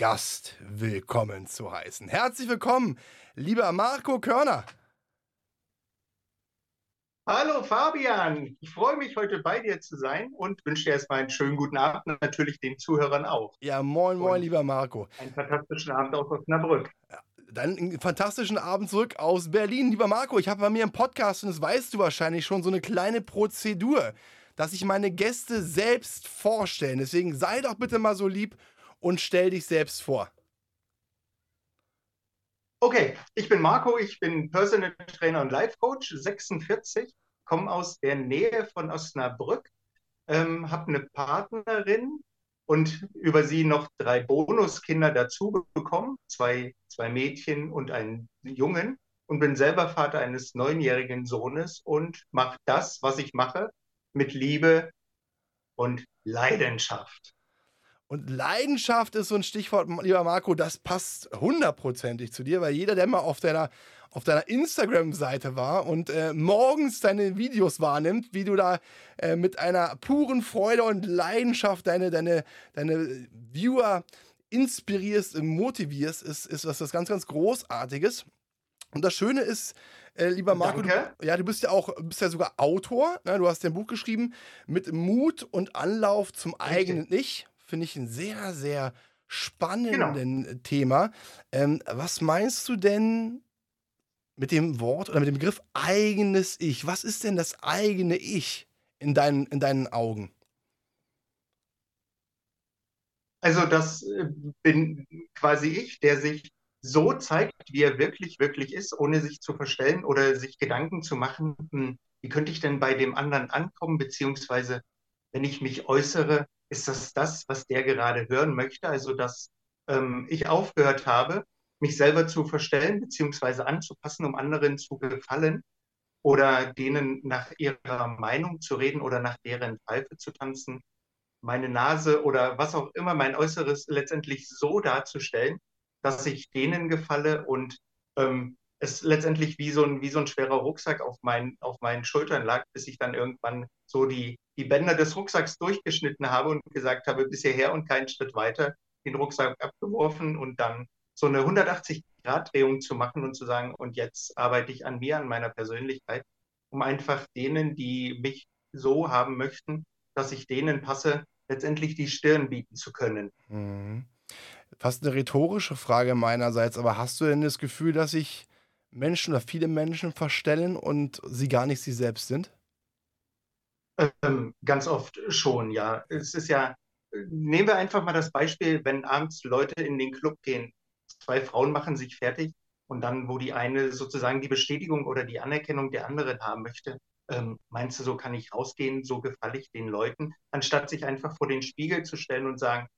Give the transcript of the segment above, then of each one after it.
Gast willkommen zu heißen. Herzlich willkommen, lieber Marco Körner. Hallo Fabian, ich freue mich heute bei dir zu sein und wünsche dir erstmal einen schönen guten Abend und natürlich den Zuhörern auch. Ja, moin, moin, und lieber Marco. Einen fantastischen Abend aus Osnabrück. Ja, dann einen fantastischen Abend zurück aus Berlin. Lieber Marco, ich habe bei mir im Podcast, und das weißt du wahrscheinlich schon, so eine kleine Prozedur, dass ich meine Gäste selbst vorstellen. Deswegen sei doch bitte mal so lieb und stell dich selbst vor. Okay, ich bin Marco, ich bin Personal Trainer und Life Coach, 46, komme aus der Nähe von Osnabrück, ähm, habe eine Partnerin und über sie noch drei Bonuskinder dazu bekommen, zwei, zwei Mädchen und einen Jungen und bin selber Vater eines neunjährigen Sohnes und mache das, was ich mache, mit Liebe und Leidenschaft. Und Leidenschaft ist so ein Stichwort, lieber Marco, das passt hundertprozentig zu dir, weil jeder, der mal auf deiner, auf deiner Instagram-Seite war und äh, morgens deine Videos wahrnimmt, wie du da äh, mit einer puren Freude und Leidenschaft deine, deine, deine Viewer inspirierst und motivierst, ist, ist was, was ganz, ganz Großartiges. Und das Schöne ist, äh, lieber Marco, du, ja, du bist ja auch, bist ja sogar Autor. Ne? Du hast ja ein Buch geschrieben mit Mut und Anlauf zum eigenen Ich finde ich ein sehr, sehr spannenden genau. Thema. Ähm, was meinst du denn mit dem Wort oder mit dem Begriff eigenes Ich? Was ist denn das eigene Ich in deinen, in deinen Augen? Also das äh, bin quasi ich, der sich so zeigt, wie er wirklich, wirklich ist, ohne sich zu verstellen oder sich Gedanken zu machen, hm, wie könnte ich denn bei dem anderen ankommen, beziehungsweise wenn ich mich äußere, ist das das, was der gerade hören möchte? Also, dass ähm, ich aufgehört habe, mich selber zu verstellen bzw. anzupassen, um anderen zu gefallen oder denen nach ihrer Meinung zu reden oder nach deren Pfeife zu tanzen, meine Nase oder was auch immer, mein Äußeres letztendlich so darzustellen, dass ich denen gefalle und ähm, es letztendlich wie so ein, wie so ein schwerer Rucksack auf, mein, auf meinen Schultern lag, bis ich dann irgendwann so die, die Bänder des Rucksacks durchgeschnitten habe und gesagt habe, bis hierher und keinen Schritt weiter, den Rucksack abgeworfen und dann so eine 180-Grad-Drehung zu machen und zu sagen, und jetzt arbeite ich an mir, an meiner Persönlichkeit, um einfach denen, die mich so haben möchten, dass ich denen passe, letztendlich die Stirn bieten zu können. Mhm. Fast eine rhetorische Frage meinerseits, aber hast du denn das Gefühl, dass ich Menschen oder viele Menschen verstellen und sie gar nicht sie selbst sind? Ähm, ganz oft schon, ja. Es ist ja, nehmen wir einfach mal das Beispiel, wenn abends Leute in den Club gehen, zwei Frauen machen sich fertig und dann, wo die eine sozusagen die Bestätigung oder die Anerkennung der anderen haben möchte, ähm, meinst du, so kann ich rausgehen, so gefalle ich den Leuten, anstatt sich einfach vor den Spiegel zu stellen und sagen,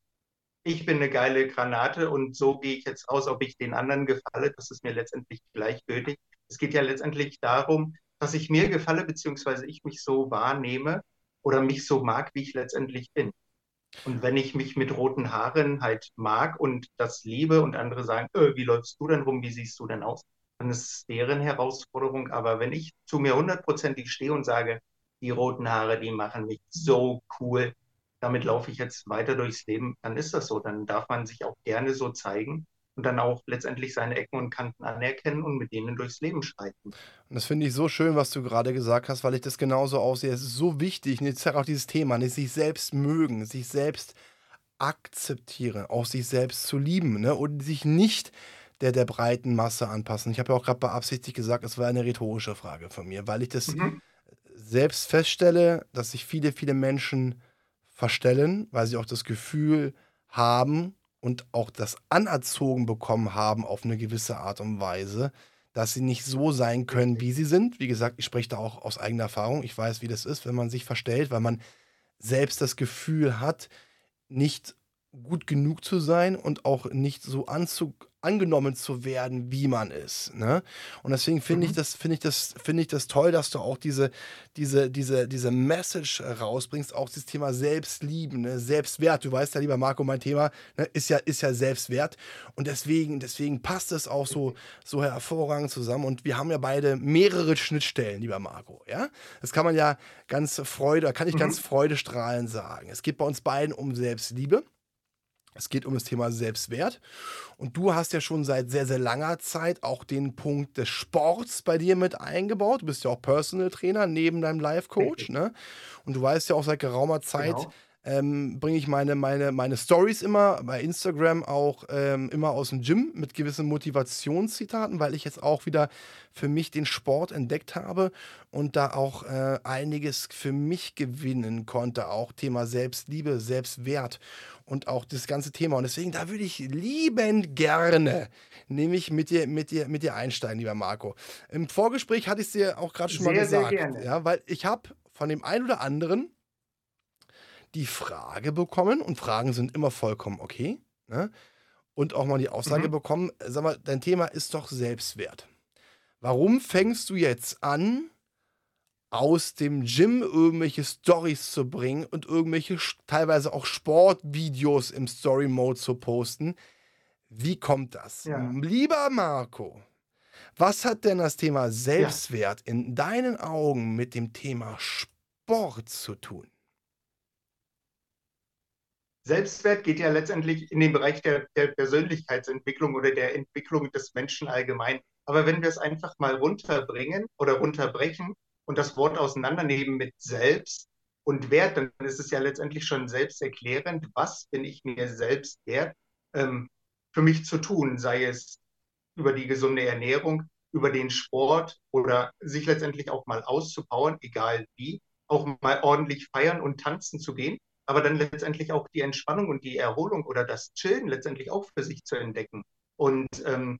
ich bin eine geile Granate und so gehe ich jetzt aus, ob ich den anderen gefalle, das ist mir letztendlich gleichgültig. Es geht ja letztendlich darum, dass ich mir gefalle, beziehungsweise ich mich so wahrnehme oder mich so mag, wie ich letztendlich bin. Und wenn ich mich mit roten Haaren halt mag und das liebe und andere sagen, äh, wie läufst du denn rum, wie siehst du denn aus, dann ist es deren Herausforderung. Aber wenn ich zu mir hundertprozentig stehe und sage, die roten Haare, die machen mich so cool, damit laufe ich jetzt weiter durchs Leben, dann ist das so. Dann darf man sich auch gerne so zeigen und dann auch letztendlich seine Ecken und Kanten anerkennen und mit denen durchs Leben schreiten. Und das finde ich so schön, was du gerade gesagt hast, weil ich das genauso aussehe. Es ist so wichtig, und jetzt auch dieses Thema, nicht sich selbst mögen, sich selbst akzeptieren, auch sich selbst zu lieben ne? und sich nicht der, der breiten Masse anpassen. Ich habe ja auch gerade beabsichtigt gesagt, es war eine rhetorische Frage von mir, weil ich das mhm. selbst feststelle, dass sich viele, viele Menschen verstellen, weil sie auch das Gefühl haben und auch das anerzogen bekommen haben auf eine gewisse Art und Weise, dass sie nicht so sein können, wie sie sind. Wie gesagt, ich spreche da auch aus eigener Erfahrung. Ich weiß, wie das ist, wenn man sich verstellt, weil man selbst das Gefühl hat, nicht gut genug zu sein und auch nicht so anzu angenommen zu werden, wie man ist. Ne? Und deswegen finde ich Mhm. das, finde ich das, finde ich das toll, dass du auch diese, diese, diese, diese Message rausbringst, auch das Thema Selbstlieben, ne? Selbstwert. Du weißt ja, lieber Marco, mein Thema ne, ist ja, ist ja Selbstwert. Und deswegen, deswegen passt es auch so, so hervorragend zusammen. Und wir haben ja beide mehrere Schnittstellen, lieber Marco. Ja? Das kann man ja ganz Freude, kann ich Mhm. ganz freudestrahlend sagen. Es geht bei uns beiden um Selbstliebe. Es geht um das Thema Selbstwert. Und du hast ja schon seit sehr, sehr langer Zeit auch den Punkt des Sports bei dir mit eingebaut. Du bist ja auch Personal Trainer neben deinem Life Coach. Ne? Und du weißt ja auch seit geraumer Zeit, Genau. Ähm, bringe ich meine, meine, meine Stories immer bei Instagram auch ähm, immer aus dem Gym mit gewissen Motivationszitaten, weil ich jetzt auch wieder für mich den Sport entdeckt habe und da auch äh, einiges für mich gewinnen konnte. Auch Thema Selbstliebe, Selbstwert und auch das ganze Thema. Und deswegen, da würde ich liebend gerne nämlich mit dir, mit dir, mit dir einsteigen, lieber Marco. Im Vorgespräch hatte ich es dir auch gerade schon mal Sehr, sehr gesagt. gerne. Ja, weil ich habe von dem einen oder anderen die Frage bekommen, und Fragen sind immer vollkommen okay, ne? und auch mal die Aussage Mhm. bekommen, sag mal, dein Thema ist doch Selbstwert. Warum fängst du jetzt an, aus dem Gym irgendwelche Stories zu bringen und irgendwelche teilweise auch Sportvideos im Story-Mode zu posten? Wie kommt das? Ja. Lieber Marco, was hat denn das Thema Selbstwert in deinen Augen mit dem Thema Sport zu tun? Selbstwert geht ja letztendlich in den Bereich der, der Persönlichkeitsentwicklung oder der Entwicklung des Menschen allgemein. Aber wenn wir es einfach mal runterbringen oder runterbrechen und das Wort auseinandernehmen mit Selbst und Wert, dann ist es ja letztendlich schon selbsterklärend, was bin ich mir selbst wert, ähm, für mich zu tun, sei es über die gesunde Ernährung, über den Sport oder sich letztendlich auch mal auszupowern, egal wie, auch mal ordentlich feiern und tanzen zu gehen aber dann letztendlich auch die Entspannung und die Erholung oder das Chillen letztendlich auch für sich zu entdecken. Und ähm,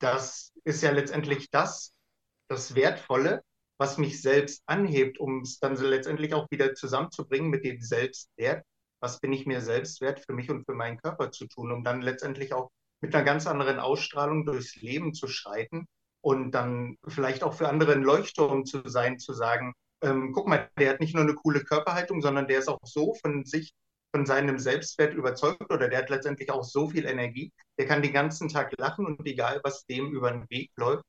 das ist ja letztendlich das, das Wertvolle, was mich selbst anhebt, um es dann so letztendlich auch wieder zusammenzubringen mit dem Selbstwert. Was bin ich mir selbst wert für mich und für meinen Körper zu tun, um dann letztendlich auch mit einer ganz anderen Ausstrahlung durchs Leben zu schreiten und dann vielleicht auch für andere ein Leuchtturm zu sein, zu sagen, ähm, guck mal, der hat nicht nur eine coole Körperhaltung, sondern der ist auch so von sich, von seinem Selbstwert überzeugt oder der hat letztendlich auch so viel Energie, der kann den ganzen Tag lachen und egal, was dem über den Weg läuft,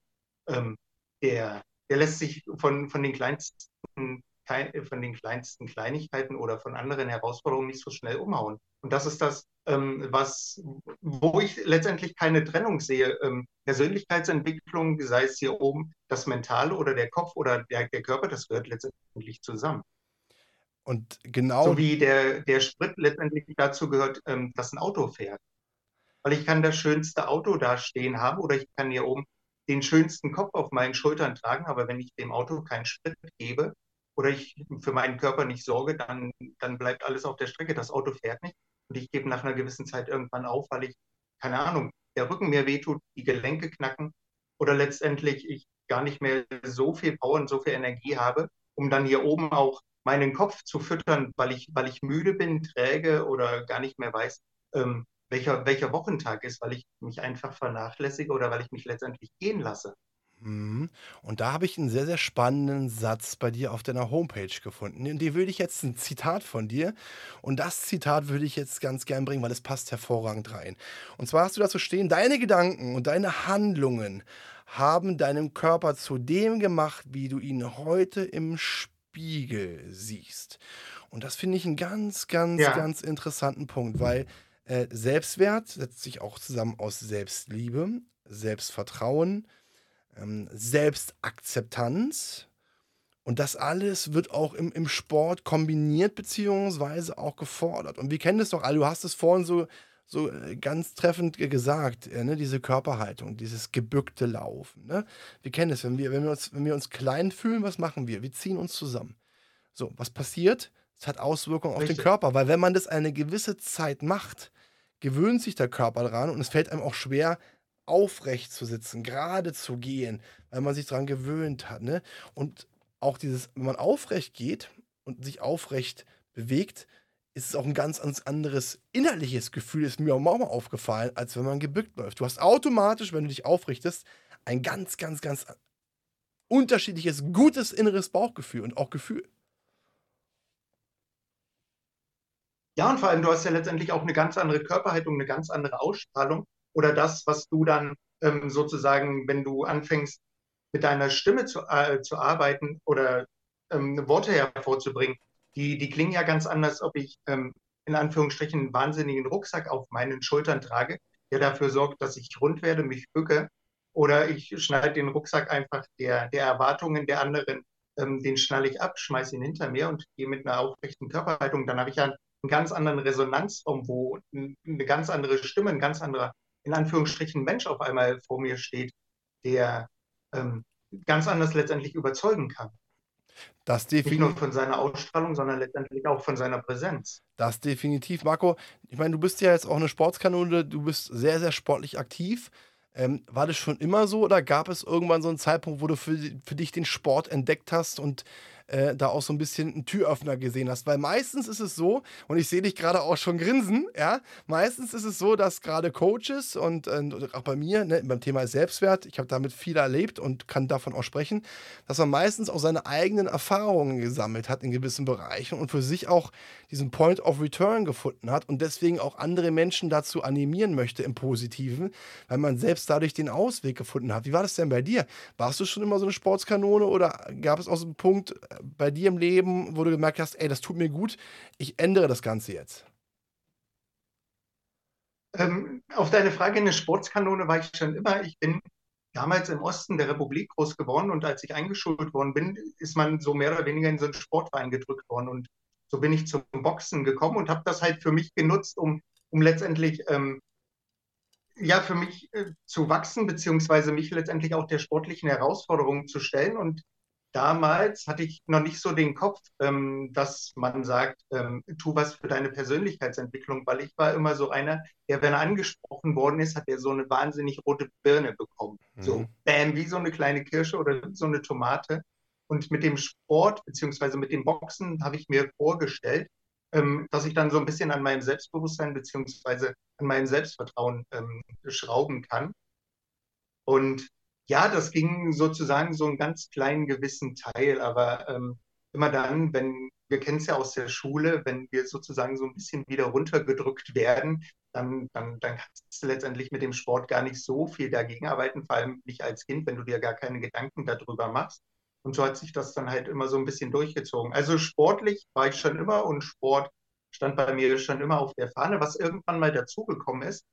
ähm, der, der lässt sich von, von den kleinsten kein, von den kleinsten Kleinigkeiten oder von anderen Herausforderungen nicht so schnell umhauen. Und das ist das, ähm, was, wo ich letztendlich keine Trennung sehe. Ähm, Persönlichkeitsentwicklung, sei es hier oben das Mentale oder der Kopf oder der, der Körper, das gehört letztendlich zusammen. Und genau. So wie der, der Sprit letztendlich dazu gehört, ähm, dass ein Auto fährt. Weil ich kann das schönste Auto da stehen haben oder ich kann hier oben den schönsten Kopf auf meinen Schultern tragen, aber wenn ich dem Auto keinen Sprit gebe oder ich für meinen Körper nicht sorge, dann, dann bleibt alles auf der Strecke. Das Auto fährt nicht und ich gebe nach einer gewissen Zeit irgendwann auf, weil ich, keine Ahnung, der Rücken mir wehtut, die Gelenke knacken oder letztendlich ich gar nicht mehr so viel Power und so viel Energie habe, um dann hier oben auch meinen Kopf zu füttern, weil ich, weil ich müde bin, träge oder gar nicht mehr weiß, ähm, welcher, welcher Wochentag ist, weil ich mich einfach vernachlässige oder weil ich mich letztendlich gehen lasse. Mhm. Und da habe ich einen sehr, sehr spannenden Satz bei dir auf deiner Homepage gefunden. Und die würde ich jetzt ein Zitat von dir. Und das Zitat würde ich jetzt ganz gern bringen, weil es passt hervorragend rein. Und zwar hast du dazu stehen, deine Gedanken und deine Handlungen haben deinen Körper zu dem gemacht, wie du ihn heute im Spiegel siehst. Und das finde ich einen ganz, ganz, Ja. ganz interessanten Punkt, weil äh, Selbstwert setzt sich auch zusammen aus Selbstliebe, Selbstvertrauen, ähm, Selbstakzeptanz. Und das alles wird auch im, im Sport kombiniert beziehungsweise auch gefordert. Und wir kennen das doch alle, du hast es vorhin so, so äh, ganz treffend ge- gesagt, äh, ne? diese Körperhaltung, dieses gebückte Laufen. Ne? Wir kennen es, wenn wir, wenn, wir uns, wenn wir uns klein fühlen, was machen wir? Wir ziehen uns zusammen. So, was passiert? Es hat Auswirkungen auf den Richtig. Körper, weil wenn man das eine gewisse Zeit macht, gewöhnt sich der Körper dran und es fällt einem auch schwer, aufrecht zu sitzen, gerade zu gehen, weil man sich daran gewöhnt hat. Ne? Und auch dieses, wenn man aufrecht geht und sich aufrecht bewegt, ist es auch ein ganz anderes innerliches Gefühl, ist mir auch mal aufgefallen, als wenn man gebückt läuft. Du hast automatisch, wenn du dich aufrichtest, ein ganz, ganz, ganz unterschiedliches, gutes inneres Bauchgefühl und auch Gefühl. Ja, und vor allem, du hast ja letztendlich auch eine ganz andere Körperhaltung, eine ganz andere Ausstrahlung. Oder das, was du dann ähm, sozusagen, wenn du anfängst, mit deiner Stimme zu, äh, zu arbeiten oder ähm, Worte hervorzubringen, die, die klingen ja ganz anders, ob ich ähm, in Anführungsstrichen einen wahnsinnigen Rucksack auf meinen Schultern trage, der dafür sorgt, dass ich rund werde, mich bücke, oder ich schneide den Rucksack einfach der, der Erwartungen der anderen, ähm, den schnalle ich ab, schmeiße ihn hinter mir und gehe mit einer aufrechten Körperhaltung. Dann habe ich ja einen, einen ganz anderen Resonanzraum, wo eine ganz andere Stimme, ein ganz anderer, in Anführungsstrichen, Mensch auf einmal vor mir steht, der ähm, ganz anders letztendlich überzeugen kann. Das Nicht nur von seiner Ausstrahlung, sondern letztendlich auch von seiner Präsenz. Das definitiv. Marco, ich meine, du bist ja jetzt auch eine Sportskanone, du bist sehr, sehr sportlich aktiv. Ähm, war das schon immer so oder gab es irgendwann so einen Zeitpunkt, wo du für, für dich den Sport entdeckt hast und äh, da auch so ein bisschen einen Türöffner gesehen hast. Weil meistens ist es so, und ich sehe dich gerade auch schon grinsen, ja, meistens ist es so, dass gerade Coaches und, und auch bei mir, ne, beim Thema Selbstwert, ich habe damit viel erlebt und kann davon auch sprechen, dass man meistens auch seine eigenen Erfahrungen gesammelt hat in gewissen Bereichen und für sich auch diesen Point of Return gefunden hat und deswegen auch andere Menschen dazu animieren möchte im Positiven, weil man selbst dadurch den Ausweg gefunden hat. Wie war das denn bei dir? Warst du schon immer so eine Sportskanone oder gab es auch so einen Punkt, bei dir im Leben, wo du gemerkt hast, ey, das tut mir gut, ich ändere das Ganze jetzt? Ähm, auf deine Frage, eine Sportskanone war ich schon immer. Ich bin damals im Osten der Republik groß geworden und als ich eingeschult worden bin, ist man so mehr oder weniger in so einen Sportverein gedrückt worden. Und so bin ich zum Boxen gekommen und habe das halt für mich genutzt, um, um letztendlich ähm, ja, für mich äh, zu wachsen, beziehungsweise mich letztendlich auch der sportlichen Herausforderung zu stellen. Und damals hatte ich noch nicht so den Kopf, ähm, dass man sagt, ähm, tu was für deine Persönlichkeitsentwicklung, weil ich war immer so einer, der, wenn er angesprochen worden ist, hat er so eine wahnsinnig rote Birne bekommen. Mhm. So, bam, wie so eine kleine Kirsche oder so eine Tomate. Und mit dem Sport beziehungsweise mit dem Boxen habe ich mir vorgestellt, ähm, dass ich dann so ein bisschen an meinem Selbstbewusstsein beziehungsweise an meinem Selbstvertrauen ähm, schrauben kann. Und ja, das ging sozusagen so einen ganz kleinen gewissen Teil, aber ähm, immer dann, wenn, wir kennen es ja aus der Schule, wenn wir sozusagen so ein bisschen wieder runtergedrückt werden, dann, dann, dann kannst du letztendlich mit dem Sport gar nicht so viel dagegen arbeiten, vor allem nicht als Kind, wenn du dir gar keine Gedanken darüber machst. Und so hat sich das dann halt immer so ein bisschen durchgezogen. Also sportlich war ich schon immer und Sport stand bei mir schon immer auf der Fahne, was irgendwann mal dazugekommen ist,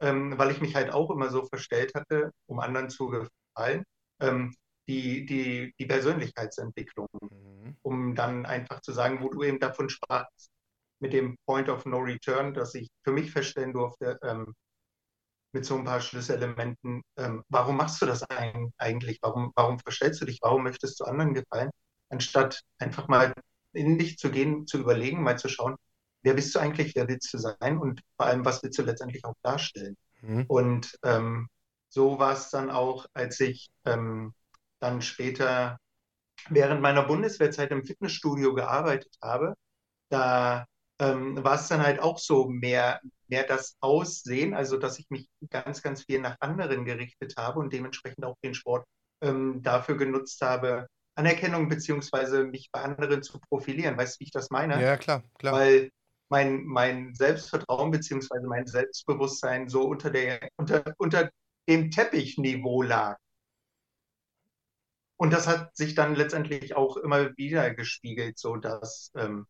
ähm, weil ich mich halt auch immer so verstellt hatte, um anderen zu gefallen, ähm, die, die, die Persönlichkeitsentwicklung, mhm. um dann einfach zu sagen, wo du eben davon sprachst, mit dem Point of No Return, dass ich für mich feststellen durfte, ähm, mit so ein paar Schlüsselelementen, ähm, warum machst du das eigentlich? Warum, warum verstellst du dich? Warum möchtest du anderen gefallen? Anstatt einfach mal in dich zu gehen, zu überlegen, mal zu schauen, wer bist du eigentlich, wer willst du sein und vor allem, was willst du letztendlich auch darstellen. Mhm. Und ähm, so war es dann auch, als ich ähm, dann später während meiner Bundeswehrzeit im Fitnessstudio gearbeitet habe. Da ähm, war es dann halt auch so mehr, mehr das Aussehen, also dass ich mich ganz, ganz viel nach anderen gerichtet habe und dementsprechend auch den Sport ähm, dafür genutzt habe, Anerkennung beziehungsweise mich bei anderen zu profilieren. Weißt du, wie ich das meine? Ja, klar, klar. Weil mein, mein Selbstvertrauen beziehungsweise mein Selbstbewusstsein so unter, der, unter, unter dem Teppichniveau lag. Und das hat sich dann letztendlich auch immer wieder gespiegelt, so dass ähm,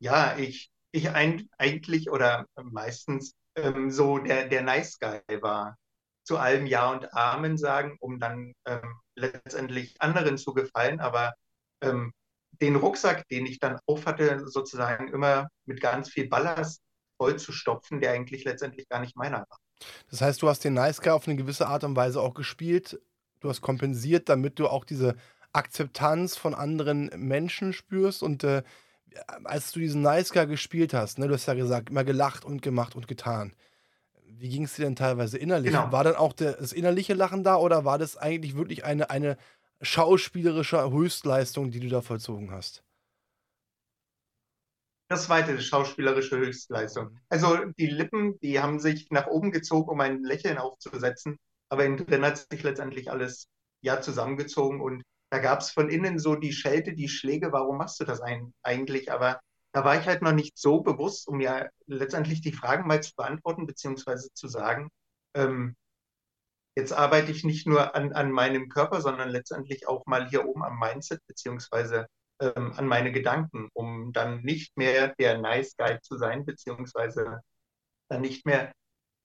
ja ich, ich ein, eigentlich oder meistens ähm, so der, der Nice Guy war. Zu allem Ja und Amen sagen, um dann ähm, letztendlich anderen zu gefallen, aber ähm, den Rucksack, den ich dann aufhatte, sozusagen immer mit ganz viel Ballast voll zu stopfen, der eigentlich letztendlich gar nicht meiner war. Das heißt, du hast den Nice Guy auf eine gewisse Art und Weise auch gespielt. Du hast kompensiert, damit du auch diese Akzeptanz von anderen Menschen spürst. Und äh, als du diesen Nice Guy gespielt hast, ne, du hast ja gesagt, immer gelacht und gemacht und getan. Wie ging es dir denn teilweise innerlich? Genau. War dann auch der, das innerliche Lachen da oder war das eigentlich wirklich eine, eine schauspielerische Höchstleistung, die du da vollzogen hast? Das zweite, schauspielerische Höchstleistung. Also die Lippen, die haben sich nach oben gezogen, um ein Lächeln aufzusetzen, aber innen drin hat sich letztendlich alles ja zusammengezogen und da gab es von innen so die Schelte, die Schläge, warum machst du das eigentlich? Aber da war ich halt noch nicht so bewusst, um ja letztendlich die Fragen mal zu beantworten, beziehungsweise zu sagen, ähm, jetzt arbeite ich nicht nur an, an meinem Körper, sondern letztendlich auch mal hier oben am Mindset, beziehungsweise ähm, an meine Gedanken, um dann nicht mehr der Nice Guy zu sein, beziehungsweise dann nicht mehr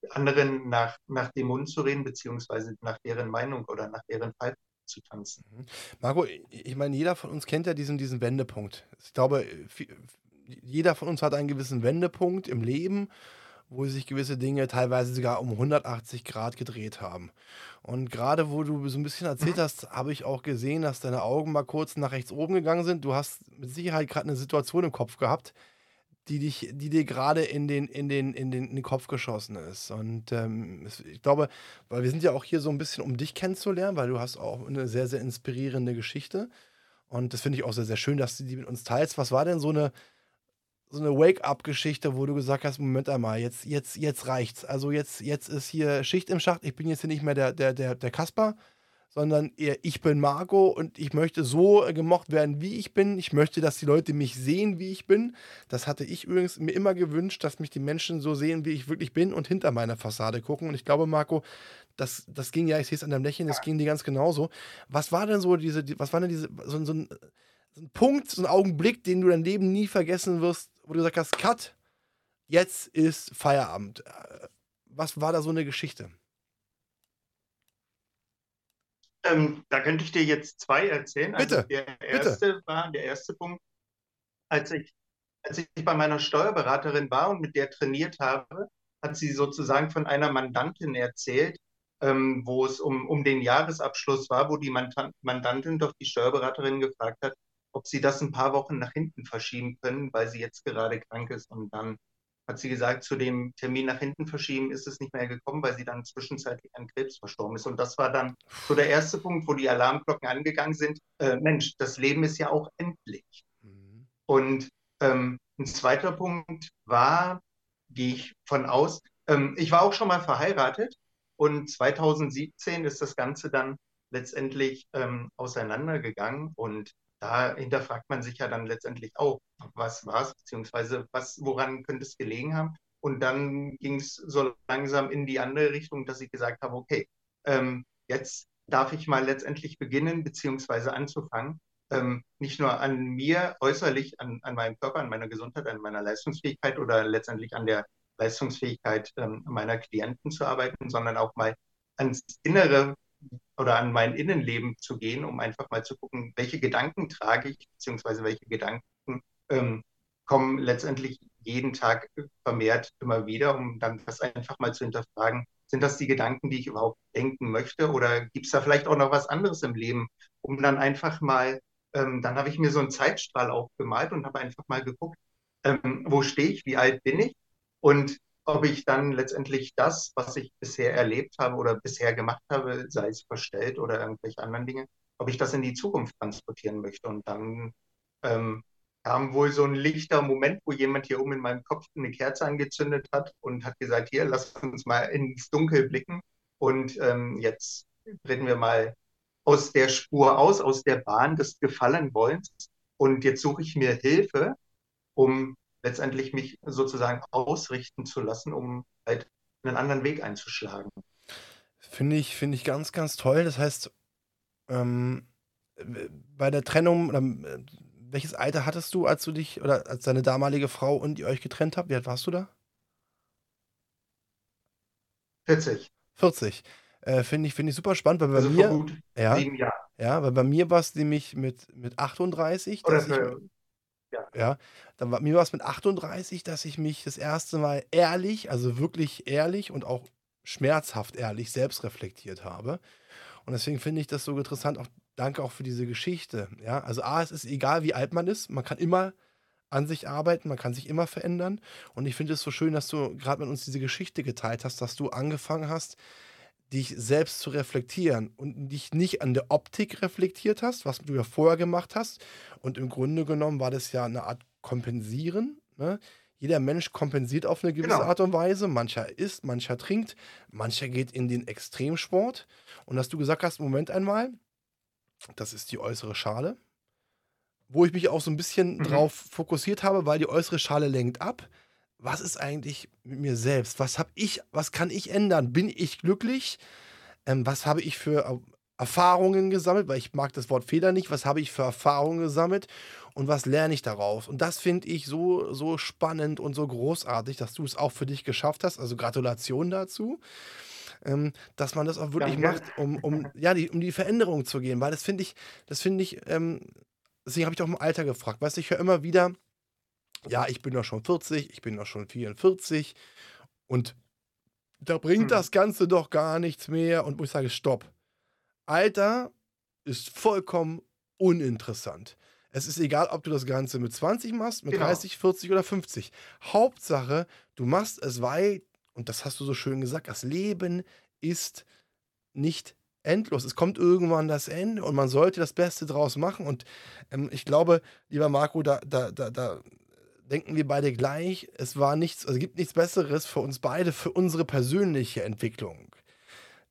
anderen nach, nach dem Mund zu reden, beziehungsweise nach deren Meinung oder nach deren Fall zu tanzen. Mhm. Marco, ich meine, jeder von uns kennt ja diesen, diesen Wendepunkt. Ich glaube, jeder von uns hat einen gewissen Wendepunkt im Leben, wo sich gewisse Dinge teilweise sogar um 180 Grad gedreht haben. Und gerade wo du so ein bisschen erzählt mhm. hast, habe ich auch gesehen, dass deine Augen mal kurz nach rechts oben gegangen sind. Du hast mit Sicherheit gerade eine Situation im Kopf gehabt, die dich, die dir gerade in den, in den, in den, in den Kopf geschossen ist. Und ähm, ich glaube, weil wir sind ja auch hier so ein bisschen, um dich kennenzulernen, weil du hast auch eine sehr, sehr inspirierende Geschichte. Und das finde ich auch sehr, sehr schön, dass du die mit uns teilst. Was war denn so eine, so eine Wake-up-Geschichte, wo du gesagt hast, Moment einmal, jetzt, jetzt, jetzt reicht's. Also jetzt, jetzt ist hier Schicht im Schacht. Ich bin jetzt hier nicht mehr der, der, der, der Kasper, sondern eher ich bin Marco und ich möchte so gemocht werden, wie ich bin. Ich möchte, dass die Leute mich sehen, wie ich bin. Das hatte ich übrigens mir immer gewünscht, dass mich die Menschen so sehen, wie ich wirklich bin und hinter meiner Fassade gucken. Und ich glaube, Marco, das, das ging ja, ich sehe es an deinem Lächeln, das ging dir ganz genauso. Was war denn so diese, was war denn diese, so, so, ein, so ein Punkt, so ein Augenblick, den du dein Leben nie vergessen wirst, wo du gesagt hast, Cut, jetzt ist Feierabend. Äh, was war da so eine Geschichte? Ähm, da könnte ich dir jetzt zwei erzählen. Also bitte. Also der erste bitte. war der erste Punkt, als ich, als ich bei meiner Steuerberaterin war und mit der trainiert habe, hat sie sozusagen von einer Mandantin erzählt, ähm, wo es um, um den Jahresabschluss war, wo die Mandantin doch die Steuerberaterin gefragt hat, ob sie das ein paar Wochen nach hinten verschieben können, weil sie jetzt gerade krank ist und dann hat sie gesagt, zu dem Termin nach hinten verschieben ist es nicht mehr gekommen, weil sie dann zwischenzeitlich an Krebs verstorben ist. Und das war dann so der erste Punkt, wo die Alarmglocken angegangen sind. Äh, Mensch, das Leben ist ja auch endlich. Mhm. Und ähm, ein zweiter Punkt war, gehe ich von aus, ähm, ich war auch schon mal verheiratet und 2017 ist das Ganze dann letztendlich ähm, auseinandergegangen und da hinterfragt man sich ja dann letztendlich auch, was war es, beziehungsweise was, woran könnte es gelegen haben. Und dann ging es so langsam in die andere Richtung, dass ich gesagt habe, okay, ähm, jetzt darf ich mal letztendlich beginnen, beziehungsweise anzufangen, ähm, nicht nur an mir äußerlich, an, an meinem Körper, an meiner Gesundheit, an meiner Leistungsfähigkeit oder letztendlich an der Leistungsfähigkeit ähm, meiner Klienten zu arbeiten, sondern auch mal ans Innere oder an mein Innenleben zu gehen, um einfach mal zu gucken, welche Gedanken trage ich, beziehungsweise welche Gedanken ähm, kommen letztendlich jeden Tag vermehrt immer wieder, um dann das einfach mal zu hinterfragen, sind das die Gedanken, die ich überhaupt denken möchte oder gibt es da vielleicht auch noch was anderes im Leben, um dann einfach mal, ähm, dann habe ich mir so einen Zeitstrahl aufgemalt und habe einfach mal geguckt, ähm, wo stehe ich, wie alt bin ich? Und ob ich dann letztendlich das, was ich bisher erlebt habe oder bisher gemacht habe, sei es verstellt oder irgendwelche anderen Dinge, ob ich das in die Zukunft transportieren möchte. Und dann ähm, kam wohl so ein lichter Moment, wo jemand hier oben in meinem Kopf eine Kerze angezündet hat und hat gesagt, hier, lass uns mal ins Dunkel blicken. Und ähm, jetzt treten wir mal aus der Spur aus, aus der Bahn des Gefallenwollens. Und jetzt suche ich mir Hilfe, um letztendlich mich sozusagen ausrichten zu lassen, um halt einen anderen Weg einzuschlagen. Finde ich, finde ich ganz, ganz toll. Das heißt, ähm, bei der Trennung, äh, welches Alter hattest du, als du dich, oder als deine damalige Frau und ihr euch getrennt habt? Wie alt warst du da? 40. 40. Äh, Finde ich, find ich super spannend, weil bei also mir. Vor gut ja, sieben Jahren. Ja, weil bei mir war es nämlich mit, mit 38. Oder für, ich, ja. ja. Dann war, mir war es mit 38, dass ich mich das erste Mal ehrlich, also wirklich ehrlich und auch schmerzhaft ehrlich selbst reflektiert habe. Und deswegen finde ich das so interessant. Auch danke auch für diese Geschichte. Ja, also A, es ist egal, wie alt man ist, man kann immer an sich arbeiten, man kann sich immer verändern. Und ich finde es so schön, dass du gerade mit uns diese Geschichte geteilt hast, dass du angefangen hast, dich selbst zu reflektieren und dich nicht an der Optik reflektiert hast, was du ja vorher gemacht hast. Und im Grunde genommen war das ja eine Art Kompensieren, Ne? Jeder Mensch kompensiert auf eine gewisse Genau. Art und Weise. Mancher isst, mancher trinkt, mancher geht in den Extremsport. Und dass du gesagt hast, Moment einmal, das ist die äußere Schale, wo ich mich auch so ein bisschen Mhm. drauf fokussiert habe, weil die äußere Schale lenkt ab. Was ist eigentlich mit mir selbst? Was habe ich, was kann ich ändern? Bin ich glücklich? Ähm, was habe ich für Er- Erfahrungen gesammelt? Weil ich mag das Wort Fehler nicht. Was habe ich für Erfahrungen gesammelt? Und was lerne ich daraus? Und das finde ich so, so spannend und so großartig, dass du es auch für dich geschafft hast. Also Gratulation dazu. Ähm, dass man das auch wirklich Danke. macht, um, um, ja, die, um die Veränderung zu gehen. Weil das finde ich, das finde ich, ähm, deswegen habe ich auch im Alter gefragt. Weißt du, ich höre immer wieder, ja, ich bin doch schon 40, ich bin doch schon 44 und da bringt Hm. das Ganze doch gar nichts mehr. Und wo ich sage, stopp. Alter ist vollkommen uninteressant. Es ist egal, ob du das Ganze mit 20 machst, mit Genau. 30, 40 oder 50. Hauptsache, du machst es, weil, und das hast du so schön gesagt, das Leben ist nicht endlos. Es kommt irgendwann das Ende und man sollte das Beste draus machen. Und ähm, ich glaube, lieber Marco, da, da, da, da denken wir beide gleich. Es war nichts, also gibt nichts Besseres für uns beide, für unsere persönliche Entwicklung.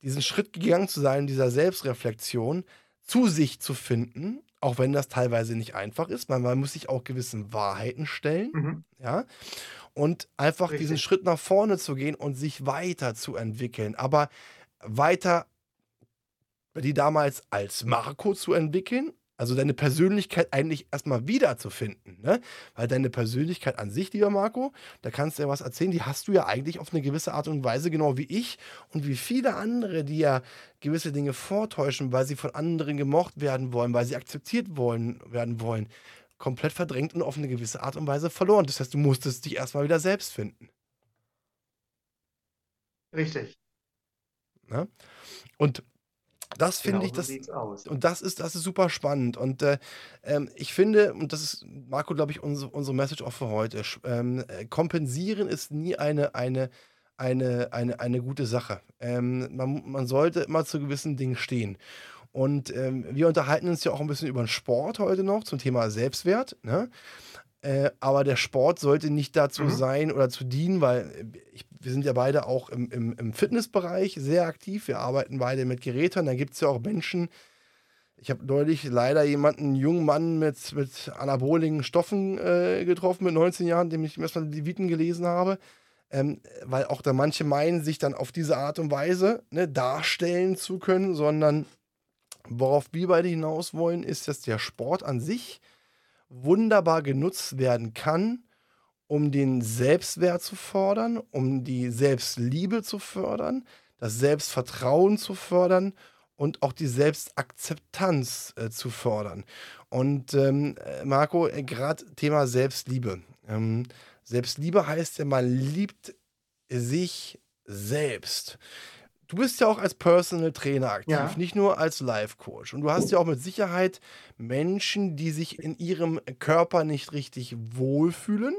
Diesen Schritt gegangen zu sein, dieser Selbstreflexion, zu sich zu finden, auch wenn das teilweise nicht einfach ist, weil man muss sich auch gewissen Wahrheiten stellen Mhm. ja, und einfach Richtig. diesen Schritt nach vorne zu gehen und sich weiterzuentwickeln, aber weiter die damals als Marco zu entwickeln, also deine Persönlichkeit eigentlich erstmal wiederzufinden, ne? Weil deine Persönlichkeit an sich, lieber Marco, da kannst du ja was erzählen, die hast du ja eigentlich auf eine gewisse Art und Weise, genau wie ich und wie viele andere, die ja gewisse Dinge vortäuschen, weil sie von anderen gemocht werden wollen, weil sie akzeptiert wollen, werden wollen, komplett verdrängt und auf eine gewisse Art und Weise verloren. Das heißt, du musstest dich erstmal wieder selbst finden. Richtig. Ne? Und das finde Genau ich, so das, aus. und das ist, das ist super spannend. Und äh, ähm, ich finde, und das ist, Marco, glaube ich, unsere, unsere Message auch für heute, ähm, äh, kompensieren ist nie eine, eine, eine, eine, eine gute Sache. Ähm, man, man sollte immer zu gewissen Dingen stehen. Und ähm, wir unterhalten uns ja auch ein bisschen über den Sport heute noch zum Thema Selbstwert. Ne? Äh, aber der Sport sollte nicht dazu Mhm. sein oder zu dienen, weil äh, ich, wir sind ja beide auch im, im, im Fitnessbereich sehr aktiv. Wir arbeiten beide mit Geräten. Da gibt es ja auch Menschen. Ich habe neulich leider jemanden, einen jungen Mann mit, mit anabolischen Stoffen äh, getroffen, mit 19 Jahren, dem ich erstmal die Viten gelesen habe. Ähm, weil auch da manche meinen, sich dann auf diese Art und Weise ne, darstellen zu können, sondern worauf wir beide hinaus wollen, ist, dass der Sport an sich wunderbar genutzt werden kann, um den Selbstwert zu fördern, um die Selbstliebe zu fördern, das Selbstvertrauen zu fördern und auch die Selbstakzeptanz äh, zu fördern. Und ähm, äh, Marco, äh, gerade Thema Selbstliebe. Ähm, Selbstliebe heißt ja, man liebt sich selbst. Du bist ja auch als Personal Trainer aktiv, Ja. nicht nur als Life Coach. Und du hast ja auch mit Sicherheit Menschen, die sich in ihrem Körper nicht richtig wohlfühlen.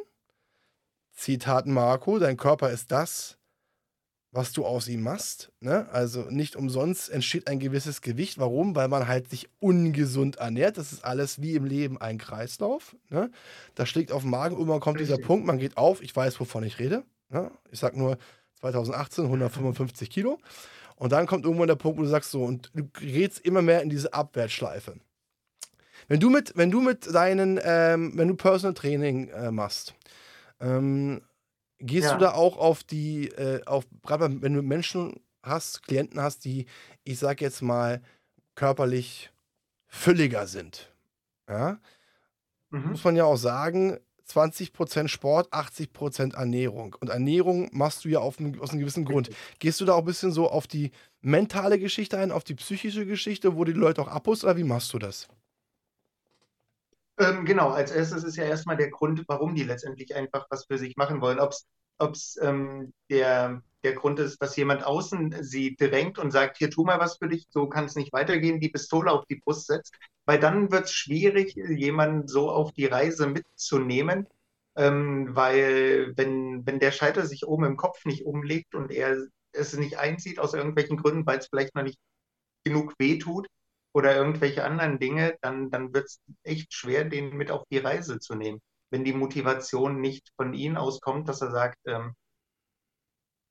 Zitat Marco, dein Körper ist das, was du aus ihm machst. Ne? Also nicht umsonst entsteht ein gewisses Gewicht. Warum? Weil man halt sich ungesund ernährt. Das ist alles wie im Leben ein Kreislauf. Ne? Das schlägt auf den Magen. Irgendwann kommt dieser Richtig. Punkt, man geht auf. Ich weiß, wovon ich rede. Ne? Ich sag nur 2018 155 Kilo. Und dann kommt irgendwann der Punkt, wo du sagst so, und du gerätst immer mehr in diese Abwärtsschleife. Wenn du mit, wenn du mit deinen, ähm, wenn du Personal Training äh, machst, ähm, gehst Ja. du da auch auf die, äh, auf, gerade wenn du Menschen hast, Klienten hast, die, ich sag jetzt mal, körperlich fülliger sind. Ja? Mhm. muss man ja auch sagen, 20% Sport, 80% Ernährung. Und Ernährung machst du ja auf aus einem gewissen Grund. Gehst du da auch ein bisschen so auf die mentale Geschichte ein, auf die psychische Geschichte, wo die Leute auch abholst, oder wie machst du das? Ähm, genau, als erstes ist ja erstmal der Grund, warum die letztendlich einfach was für sich machen wollen. Ob es ähm, der, der Grund ist, dass jemand außen sie drängt und sagt, hier tu mal was für dich, so kann es nicht weitergehen, die Pistole auf die Brust setzt, weil dann wird es schwierig, jemanden so auf die Reise mitzunehmen, ähm, weil wenn, wenn der Schalter sich oben im Kopf nicht umlegt und er es nicht einzieht aus irgendwelchen Gründen, weil es vielleicht noch nicht genug wehtut, oder irgendwelche anderen Dinge, dann, dann wird es echt schwer, den mit auf die Reise zu nehmen. wenn die Motivation nicht von ihm auskommt, dass er sagt, ähm,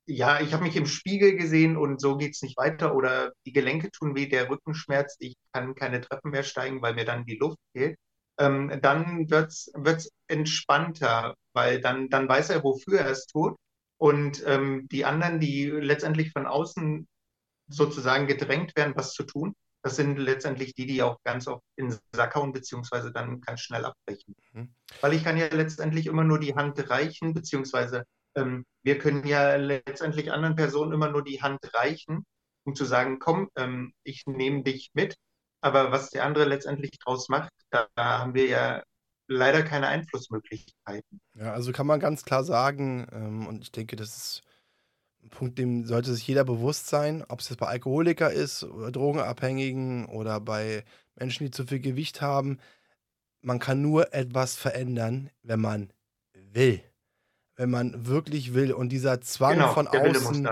ja, ich habe mich im Spiegel gesehen und so geht es nicht weiter oder die Gelenke tun weh, der Rücken schmerzt, ich kann keine Treppen mehr steigen, weil mir dann die Luft fehlt, ähm, dann wird es entspannter, weil dann, dann weiß er, wofür er es tut. Und ähm, die anderen, die letztendlich von außen sozusagen gedrängt werden, was zu tun, das sind letztendlich die, die auch ganz oft in den Sack hauen, beziehungsweise dann ganz schnell abbrechen. Mhm. Weil ich kann ja letztendlich immer nur die Hand reichen, beziehungsweise ähm, wir können ja letztendlich anderen Personen immer nur die Hand reichen, um zu sagen, komm, ähm, ich nehme dich mit. Aber was der andere letztendlich draus macht, da, da haben wir ja leider keine Einflussmöglichkeiten. Ja, also kann man ganz klar sagen, ähm, und ich denke, das ist ein Punkt, dem sollte sich jeder bewusst sein, ob es jetzt bei Alkoholiker ist, oder Drogenabhängigen oder bei Menschen, die zu viel Gewicht haben. Man kann nur etwas verändern, wenn man will wenn man wirklich will. Und dieser Zwang genau, von der außen,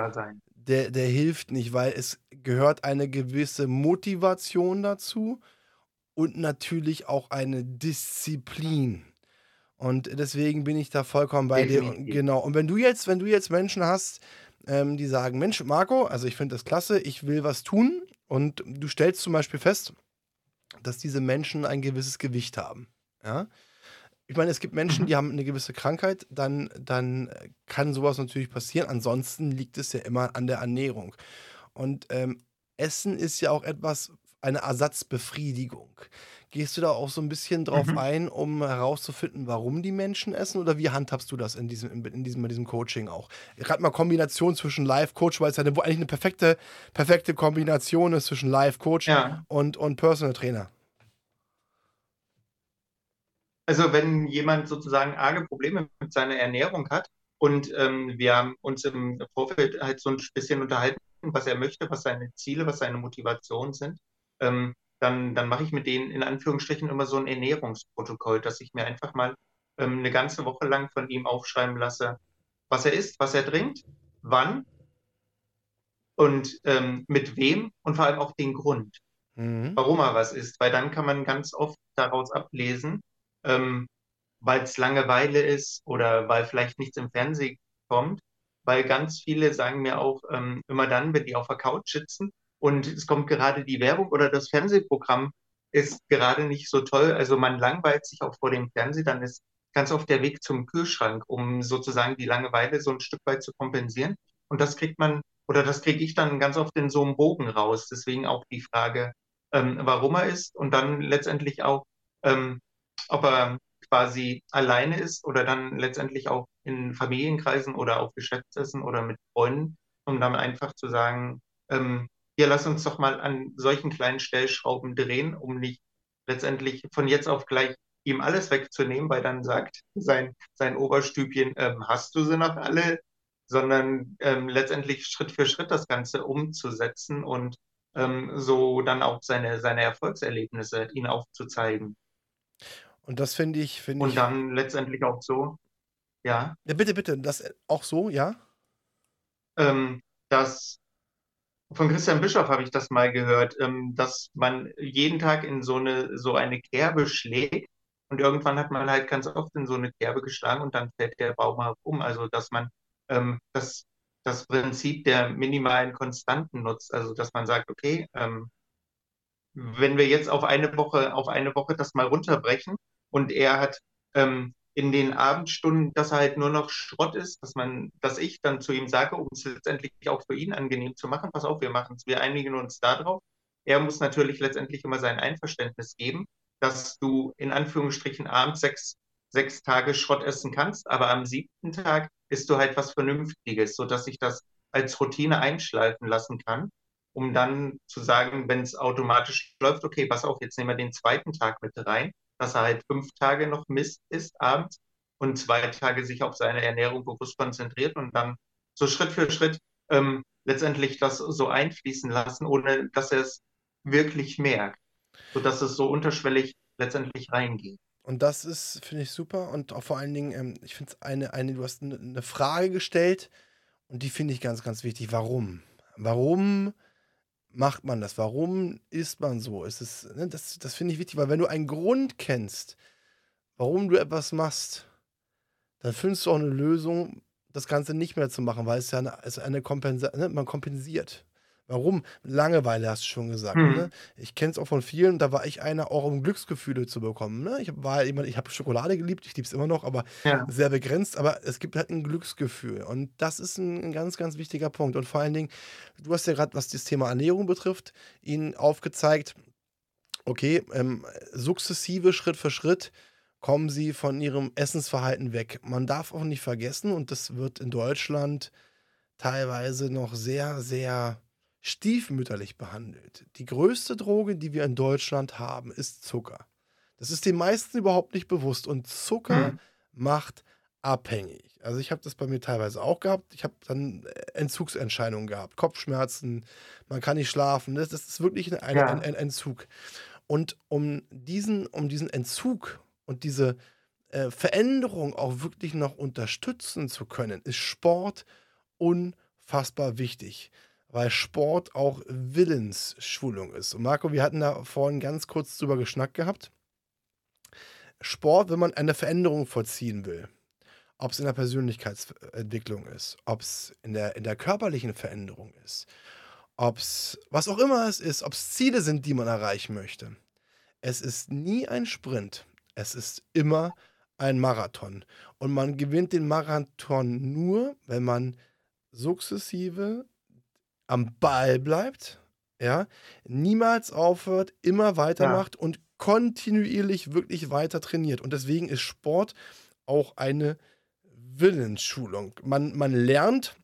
Der, der hilft nicht, weil es gehört eine gewisse Motivation dazu und natürlich auch eine Disziplin. Und deswegen bin ich da vollkommen bei Definitiv. dir. Genau. Und wenn du jetzt, wenn du jetzt Menschen hast, ähm, die sagen, Mensch, Marco, also ich finde das klasse, ich will was tun. Und du stellst zum Beispiel fest, dass diese Menschen ein gewisses Gewicht haben. Ja ich meine, es gibt Menschen, die mhm. haben eine gewisse Krankheit, dann, dann kann sowas natürlich passieren. Ansonsten liegt es ja immer an der Ernährung. Und ähm, Essen ist ja auch etwas, eine Ersatzbefriedigung. Gehst du da auch so ein bisschen drauf mhm. ein, um herauszufinden, warum die Menschen essen? Oder wie handhabst du das in diesem, in diesem, in diesem Coaching auch? Gerade mal Kombination zwischen Live-Coach, weil es ja eine, eigentlich eine perfekte, perfekte Kombination ist zwischen Live-Coach ja. und, und Personal Trainer. Also wenn jemand sozusagen arge Probleme mit seiner Ernährung hat und ähm, wir haben uns im Vorfeld halt so ein bisschen unterhalten, was er möchte, was seine Ziele, was seine Motivationen sind, ähm, dann, dann mache ich mit denen in Anführungsstrichen immer so ein Ernährungsprotokoll, dass ich mir einfach mal ähm, eine ganze Woche lang von ihm aufschreiben lasse, was er isst, was er trinkt, wann und ähm, mit wem und vor allem auch den Grund, mhm. warum er was isst, weil dann kann man ganz oft daraus ablesen, ähm, weil es Langeweile ist oder weil vielleicht nichts im Fernsehen kommt. Weil ganz viele sagen mir auch ähm, immer dann, wenn die auf der Couch sitzen und es kommt gerade die Werbung oder das Fernsehprogramm ist gerade nicht so toll. Also man langweilt sich auch vor dem Fernsehen, dann ist ganz oft der Weg zum Kühlschrank, um sozusagen die Langeweile so ein Stück weit zu kompensieren. Und das kriegt man oder das kriege ich dann ganz oft in so einem Bogen raus. Deswegen auch die Frage, ähm, warum er ist und dann letztendlich auch, ähm, ob er quasi alleine ist oder dann letztendlich auch in Familienkreisen oder auf Geschäftsessen oder mit Freunden, um dann einfach zu sagen, ähm, hier lass uns doch mal an solchen kleinen Stellschrauben drehen, um nicht letztendlich von jetzt auf gleich ihm alles wegzunehmen, weil dann sagt sein, sein Oberstübchen, ähm, hast du sie noch alle, sondern ähm, letztendlich Schritt für Schritt das Ganze umzusetzen und ähm, so dann auch seine, seine Erfolgserlebnisse ihn aufzuzeigen. Und das finde ich, finde Und dann letztendlich auch so, ja. Ja, bitte, bitte, das auch so, ja? Ähm, dass von Christian Bischoff habe ich das mal gehört, ähm, dass man jeden Tag in so eine, so eine Kerbe schlägt und irgendwann hat man halt ganz oft in so eine Kerbe geschlagen und dann fällt der Baum halt um. Also, dass man ähm, das, das Prinzip der minimalen Konstanten nutzt. Also, dass man sagt, okay, ähm, wenn wir jetzt auf eine Woche, auf eine Woche das mal runterbrechen, und er hat in den Abendstunden, dass er halt nur noch Schrott ist, dass man, dass ich dann zu ihm sage, um es letztendlich auch für ihn angenehm zu machen, pass auf, wir machen es, wir einigen uns darauf. Er muss natürlich letztendlich immer sein Einverständnis geben, dass du in Anführungsstrichen abends sechs, sechs Tage Schrott essen kannst, aber am siebten Tag isst du halt was Vernünftiges, sodass ich das als Routine einschleifen lassen kann, um dann zu sagen, wenn es automatisch läuft, okay, pass auf, jetzt nehmen wir den zweiten Tag mit rein dass er halt fünf Tage noch Mist isst abends und zwei Tage sich auf seine Ernährung bewusst konzentriert und dann so Schritt für Schritt ähm, letztendlich das so einfließen lassen, ohne dass er es wirklich merkt, sodass es so unterschwellig letztendlich reingeht. Und das ist, finde ich, super. Und auch vor allen Dingen, ähm, ich finde es eine, eine, du hast eine, eine Frage gestellt und die finde ich ganz, ganz wichtig. Warum? Warum macht man das? Warum ist man so? Ist es, ne, das das finde ich wichtig, weil wenn du einen Grund kennst, warum du etwas machst, dann findest du auch eine Lösung, das Ganze nicht mehr zu machen, weil es ja eine, es eine Kompensa ne? man kompensiert. Warum? Langeweile hast du schon gesagt. Mhm. Ne? Ich kenne es auch von vielen, da war ich einer, auch um Glücksgefühle zu bekommen. Ne? Ich war jemand, ich habe Schokolade geliebt, ich liebe es immer noch, aber ja. sehr begrenzt. Aber es gibt halt ein Glücksgefühl. Und das ist ein, ein ganz, ganz wichtiger Punkt. Und vor allen Dingen, du hast ja gerade, was das Thema Ernährung betrifft, ihnen aufgezeigt, okay, ähm, sukzessive, Schritt für Schritt kommen sie von ihrem Essensverhalten weg. Man darf auch nicht vergessen, und das wird in Deutschland teilweise noch sehr, sehr stiefmütterlich behandelt. Die größte Droge, die wir in Deutschland haben, ist Zucker. Das ist den meisten überhaupt nicht bewusst. Und Zucker mhm. macht abhängig. Also ich habe das bei mir teilweise auch gehabt. Ich habe dann Entzugsentscheidungen gehabt, Kopfschmerzen, man kann nicht schlafen. Das, das ist wirklich ein, ja. ein, ein, Entzug. Und um diesen, um diesen Entzug und diese äh, Veränderung auch wirklich noch unterstützen zu können, ist Sport unfassbar wichtig weil Sport auch Willensschulung ist. Und Marco, wir hatten da vorhin ganz kurz drüber geschnackt gehabt. Sport, wenn man eine Veränderung vollziehen will, ob es in der Persönlichkeitsentwicklung ist, ob es in der, in der körperlichen Veränderung ist, ob es, was auch immer es ist, ob es Ziele sind, die man erreichen möchte. Es ist nie ein Sprint. Es ist immer ein Marathon. Und man gewinnt den Marathon nur, wenn man sukzessive am Ball bleibt, ja, niemals aufhört, immer weitermacht ja. und kontinuierlich wirklich weiter trainiert. Und deswegen ist Sport auch eine Willensschulung. Man, man lernt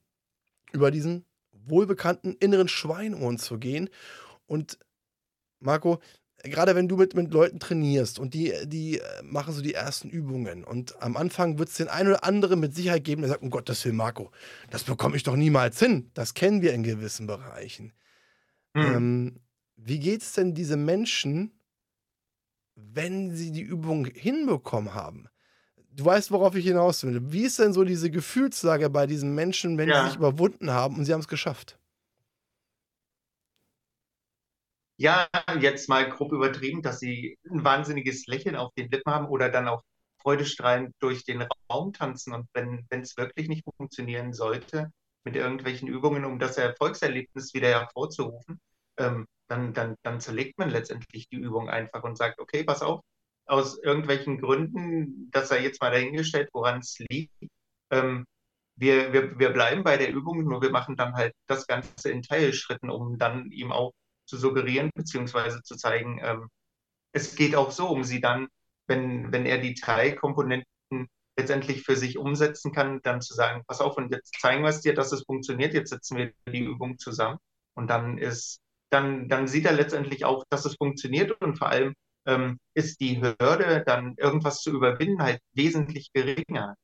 über diesen wohlbekannten inneren Schweinohren zu gehen. Und Marco, gerade wenn du mit, mit Leuten trainierst und die, die äh, machen so die ersten Übungen und am Anfang wird es den einen oder anderen mit Sicherheit geben, der sagt, um Gottes Willen, Marco, das bekomme ich doch niemals hin. Das kennen wir in gewissen Bereichen. Mhm. Ähm, wie geht es denn diese Menschen, wenn sie die Übung hinbekommen haben? Du weißt, worauf ich hinaus will. Wie ist denn so diese Gefühlslage bei diesen Menschen, wenn ja. sie sich überwunden haben und sie haben es geschafft? Ja, jetzt mal grob übertrieben, dass sie ein wahnsinniges Lächeln auf den Lippen haben oder dann auch freudestrahlend durch den Raum tanzen. Und wenn es wirklich nicht funktionieren sollte, mit irgendwelchen Übungen, um das Erfolgserlebnis wieder hervorzurufen, ähm, dann, dann, dann zerlegt man letztendlich die Übung einfach und sagt, okay, pass auf, aus irgendwelchen Gründen, das sei jetzt mal dahingestellt, woran es liegt, ähm, wir, wir, wir bleiben bei der Übung, nur wir machen dann halt das Ganze in Teilschritten, um dann ihm auch zu suggerieren, beziehungsweise zu zeigen, ähm, es geht auch so, um sie dann, wenn, wenn er die drei Komponenten letztendlich für sich umsetzen kann, dann zu sagen, pass auf, und jetzt zeigen wir es dir, dass es funktioniert, jetzt setzen wir die Übung zusammen. Und dann ist, dann, dann sieht er letztendlich auch, dass es funktioniert und vor allem ähm, ist die Hürde, dann irgendwas zu überwinden, halt wesentlich geringer.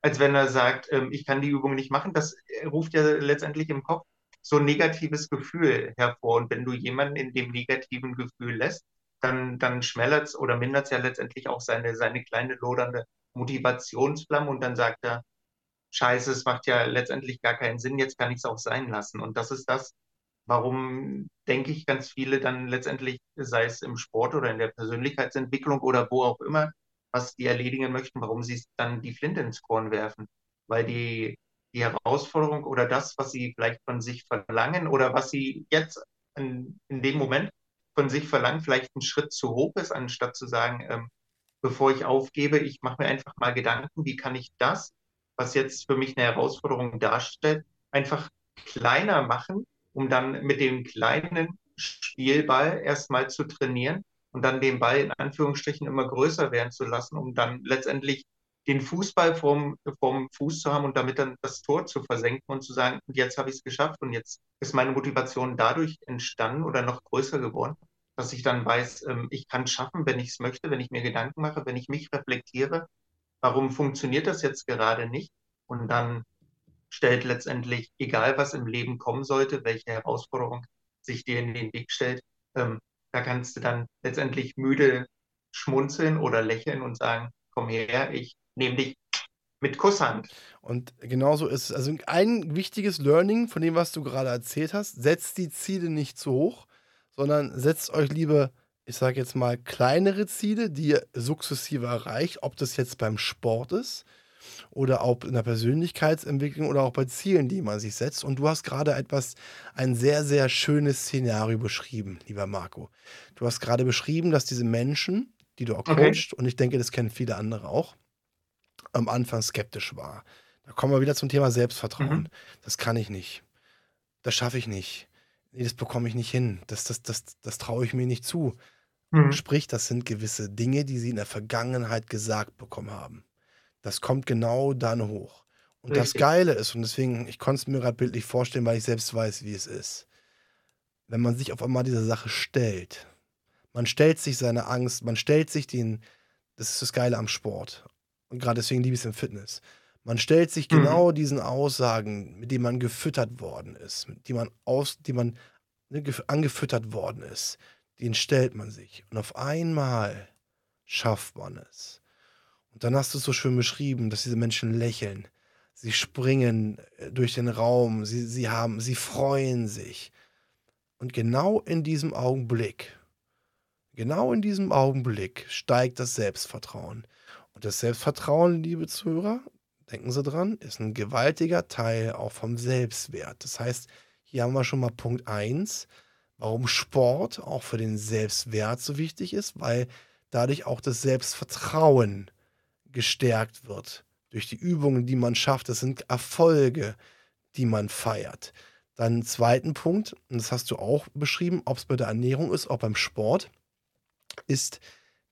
Als wenn er sagt, ähm, ich kann die Übung nicht machen, das ruft ja letztendlich im Kopf so ein negatives Gefühl hervor. Und wenn du jemanden in dem negativen Gefühl lässt, dann, dann schmälert es oder mindert es ja letztendlich auch seine, seine kleine lodernde Motivationsflamme und dann sagt er, Scheiße, es macht ja letztendlich gar keinen Sinn, jetzt kann ich es auch sein lassen. Und das ist das, warum, denke ich, ganz viele dann letztendlich, sei es im Sport oder in der Persönlichkeitsentwicklung oder wo auch immer, was die erledigen möchten, warum sie dann die Flinte ins Korn werfen. Weil die die Herausforderung oder das, was sie vielleicht von sich verlangen oder was sie jetzt in, in dem Moment von sich verlangen, vielleicht ein Schritt zu hoch ist, anstatt zu sagen, ähm, bevor ich aufgebe, ich mache mir einfach mal Gedanken, wie kann ich das, was jetzt für mich eine Herausforderung darstellt, einfach kleiner machen, um dann mit dem kleinen Spielball erstmal zu trainieren und dann den Ball in Anführungsstrichen immer größer werden zu lassen, um dann letztendlich den Fußball vorm, vorm Fuß zu haben und damit dann das Tor zu versenken und zu sagen, jetzt habe ich es geschafft und jetzt ist meine Motivation dadurch entstanden oder noch größer geworden, dass ich dann weiß, ähm, ich kann es schaffen, wenn ich es möchte, wenn ich mir Gedanken mache, wenn ich mich reflektiere, warum funktioniert das jetzt gerade nicht? Und dann stellt letztendlich, egal was im Leben kommen sollte, welche Herausforderung sich dir in den Weg stellt, ähm, da kannst du dann letztendlich müde schmunzeln oder lächeln und sagen, komm her, ich nämlich mit Kusshand. Und genauso ist es. Also ein wichtiges Learning von dem, was du gerade erzählt hast, setzt die Ziele nicht zu hoch, sondern setzt euch lieber ich sage jetzt mal, kleinere Ziele, die ihr sukzessive erreicht, ob das jetzt beim Sport ist oder auch in der Persönlichkeitsentwicklung oder auch bei Zielen, die man sich setzt. Und du hast gerade etwas, ein sehr, sehr schönes Szenario beschrieben, lieber Marco. Du hast gerade beschrieben, dass diese Menschen, die du auch Okay. coachst, und ich denke, das kennen viele andere auch, am Anfang skeptisch war. Da kommen wir wieder zum Thema Selbstvertrauen. Mhm. Das kann ich nicht. Das schaffe ich nicht. Nee, das bekomme ich nicht hin. Das, das, das, das traue ich mir nicht zu. Mhm. Sprich, das sind gewisse Dinge, die sie in der Vergangenheit gesagt bekommen haben. Das kommt genau dann hoch. Und das Richtig. Geile ist, und deswegen, ich konnte es mir gerade bildlich vorstellen, weil ich selbst weiß, wie es ist. Wenn man sich auf einmal dieser Sache stellt, man stellt sich seine Angst, man stellt sich den, das ist das Geile am Sport. Und gerade deswegen liebe ich es im Fitness. Man stellt sich Mhm. genau diesen Aussagen, mit denen man gefüttert worden ist, mit die man aus, die man ne, gef- angefüttert worden ist, den stellt man sich. Und auf einmal schafft man es. Und dann hast du es so schön beschrieben, dass diese Menschen lächeln. Sie springen äh, durch den Raum, sie, sie haben, sie freuen sich. Und genau in diesem Augenblick, genau in diesem Augenblick steigt das Selbstvertrauen. Das Selbstvertrauen, liebe Zuhörer, denken Sie dran, ist ein gewaltiger Teil auch vom Selbstwert. Das heißt, hier haben wir schon mal Punkt 1, warum Sport auch für den Selbstwert so wichtig ist, weil dadurch auch das Selbstvertrauen gestärkt wird. Durch die Übungen, die man schafft. Das sind Erfolge, die man feiert. Dann zweiten Punkt, und das hast du auch beschrieben, ob es bei der Ernährung ist, auch beim Sport, ist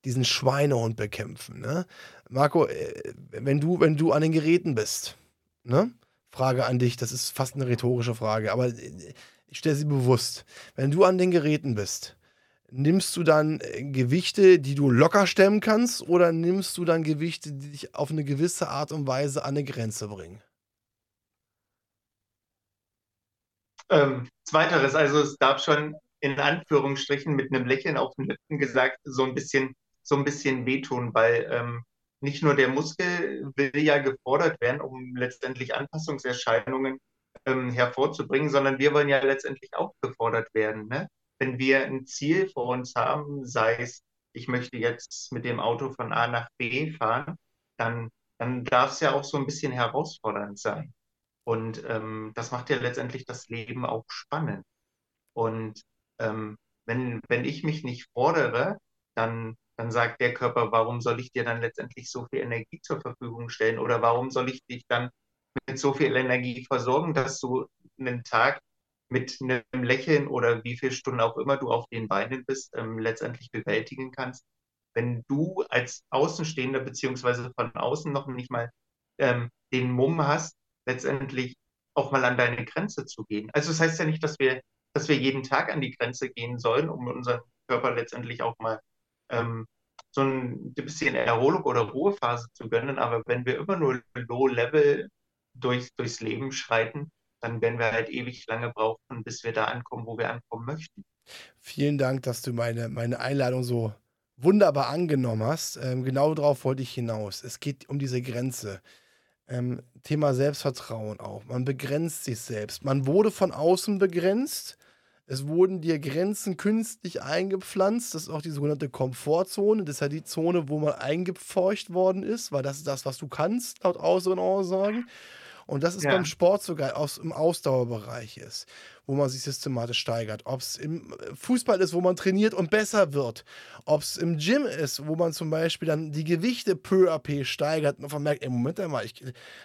diesen Schweinehund bekämpfen. Ne? Marco, äh, wenn du, wenn du an den Geräten bist, ne? Frage an dich, das ist fast eine rhetorische Frage, aber äh, ich stelle sie bewusst. Wenn du an den Geräten bist, nimmst du dann äh, Gewichte, die du locker stemmen kannst, oder nimmst du dann Gewichte, die dich auf eine gewisse Art und Weise an eine Grenze bringen? Ähm, zweiteres, also es darf schon in Anführungsstrichen mit einem Lächeln auf den Lippen gesagt, so ein bisschen, so ein bisschen wehtun, weil ähm, nicht nur der Muskel will ja gefordert werden, um letztendlich Anpassungserscheinungen ähm, hervorzubringen, sondern wir wollen ja letztendlich auch gefordert werden. Ne? Wenn wir ein Ziel vor uns haben, sei es, ich möchte jetzt mit dem Auto von A nach B fahren, dann, dann darf es ja auch so ein bisschen herausfordernd sein. Und ähm, das macht ja letztendlich das Leben auch spannend. Und ähm, wenn, wenn ich mich nicht fordere, dann, dann sagt der Körper, warum soll ich dir dann letztendlich so viel Energie zur Verfügung stellen? Oder warum soll ich dich dann mit so viel Energie versorgen, dass du einen Tag mit einem Lächeln oder wie viele Stunden auch immer du auf den Beinen bist, ähm, letztendlich bewältigen kannst? Wenn du als Außenstehender beziehungsweise von außen noch nicht mal ähm, den Mumm hast, letztendlich auch mal an deine Grenze zu gehen. Also das heißt ja nicht, dass wir, dass wir jeden Tag an die Grenze gehen sollen, um unseren Körper letztendlich auch mal ähm, so ein bisschen Erholung oder Ruhephase zu gönnen. Aber wenn wir immer nur Low-Level durch, durchs Leben schreiten, dann werden wir halt ewig lange brauchen, bis wir da ankommen, wo wir ankommen möchten. Vielen Dank, dass du meine, meine Einladung so wunderbar angenommen hast. Ähm, genau darauf wollte ich hinaus. Es geht um diese Grenze. Ähm, Thema Selbstvertrauen auch. Man begrenzt sich selbst. Man wurde von außen begrenzt. Es wurden dir Grenzen künstlich eingepflanzt. Das ist auch die sogenannte Komfortzone. Das ist ja die Zone, wo man eingepfeucht worden ist, weil das ist das, was du kannst, laut äußeren Aussagen. Und das ist Ja. beim Sport sogar aus, im Ausdauerbereich ist, wo man sich systematisch steigert. Ob es im Fußball ist, wo man trainiert und besser wird. Ob es im Gym ist, wo man zum Beispiel dann die Gewichte peu à peu steigert und man merkt, ey, Moment einmal, ich,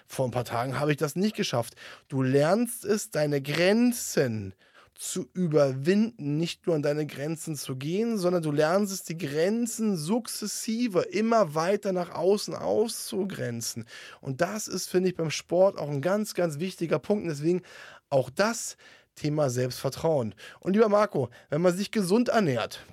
vor ein paar Tagen habe ich das nicht geschafft. Du lernst es, deine Grenzen zu überwinden, nicht nur an deine Grenzen zu gehen, sondern du lernst es, die Grenzen sukzessive immer weiter nach außen auszugrenzen. Und das ist, finde ich, beim Sport auch ein ganz, ganz wichtiger Punkt. Und deswegen auch das Thema Selbstvertrauen. Und lieber Marco, wenn man sich gesund ernährt,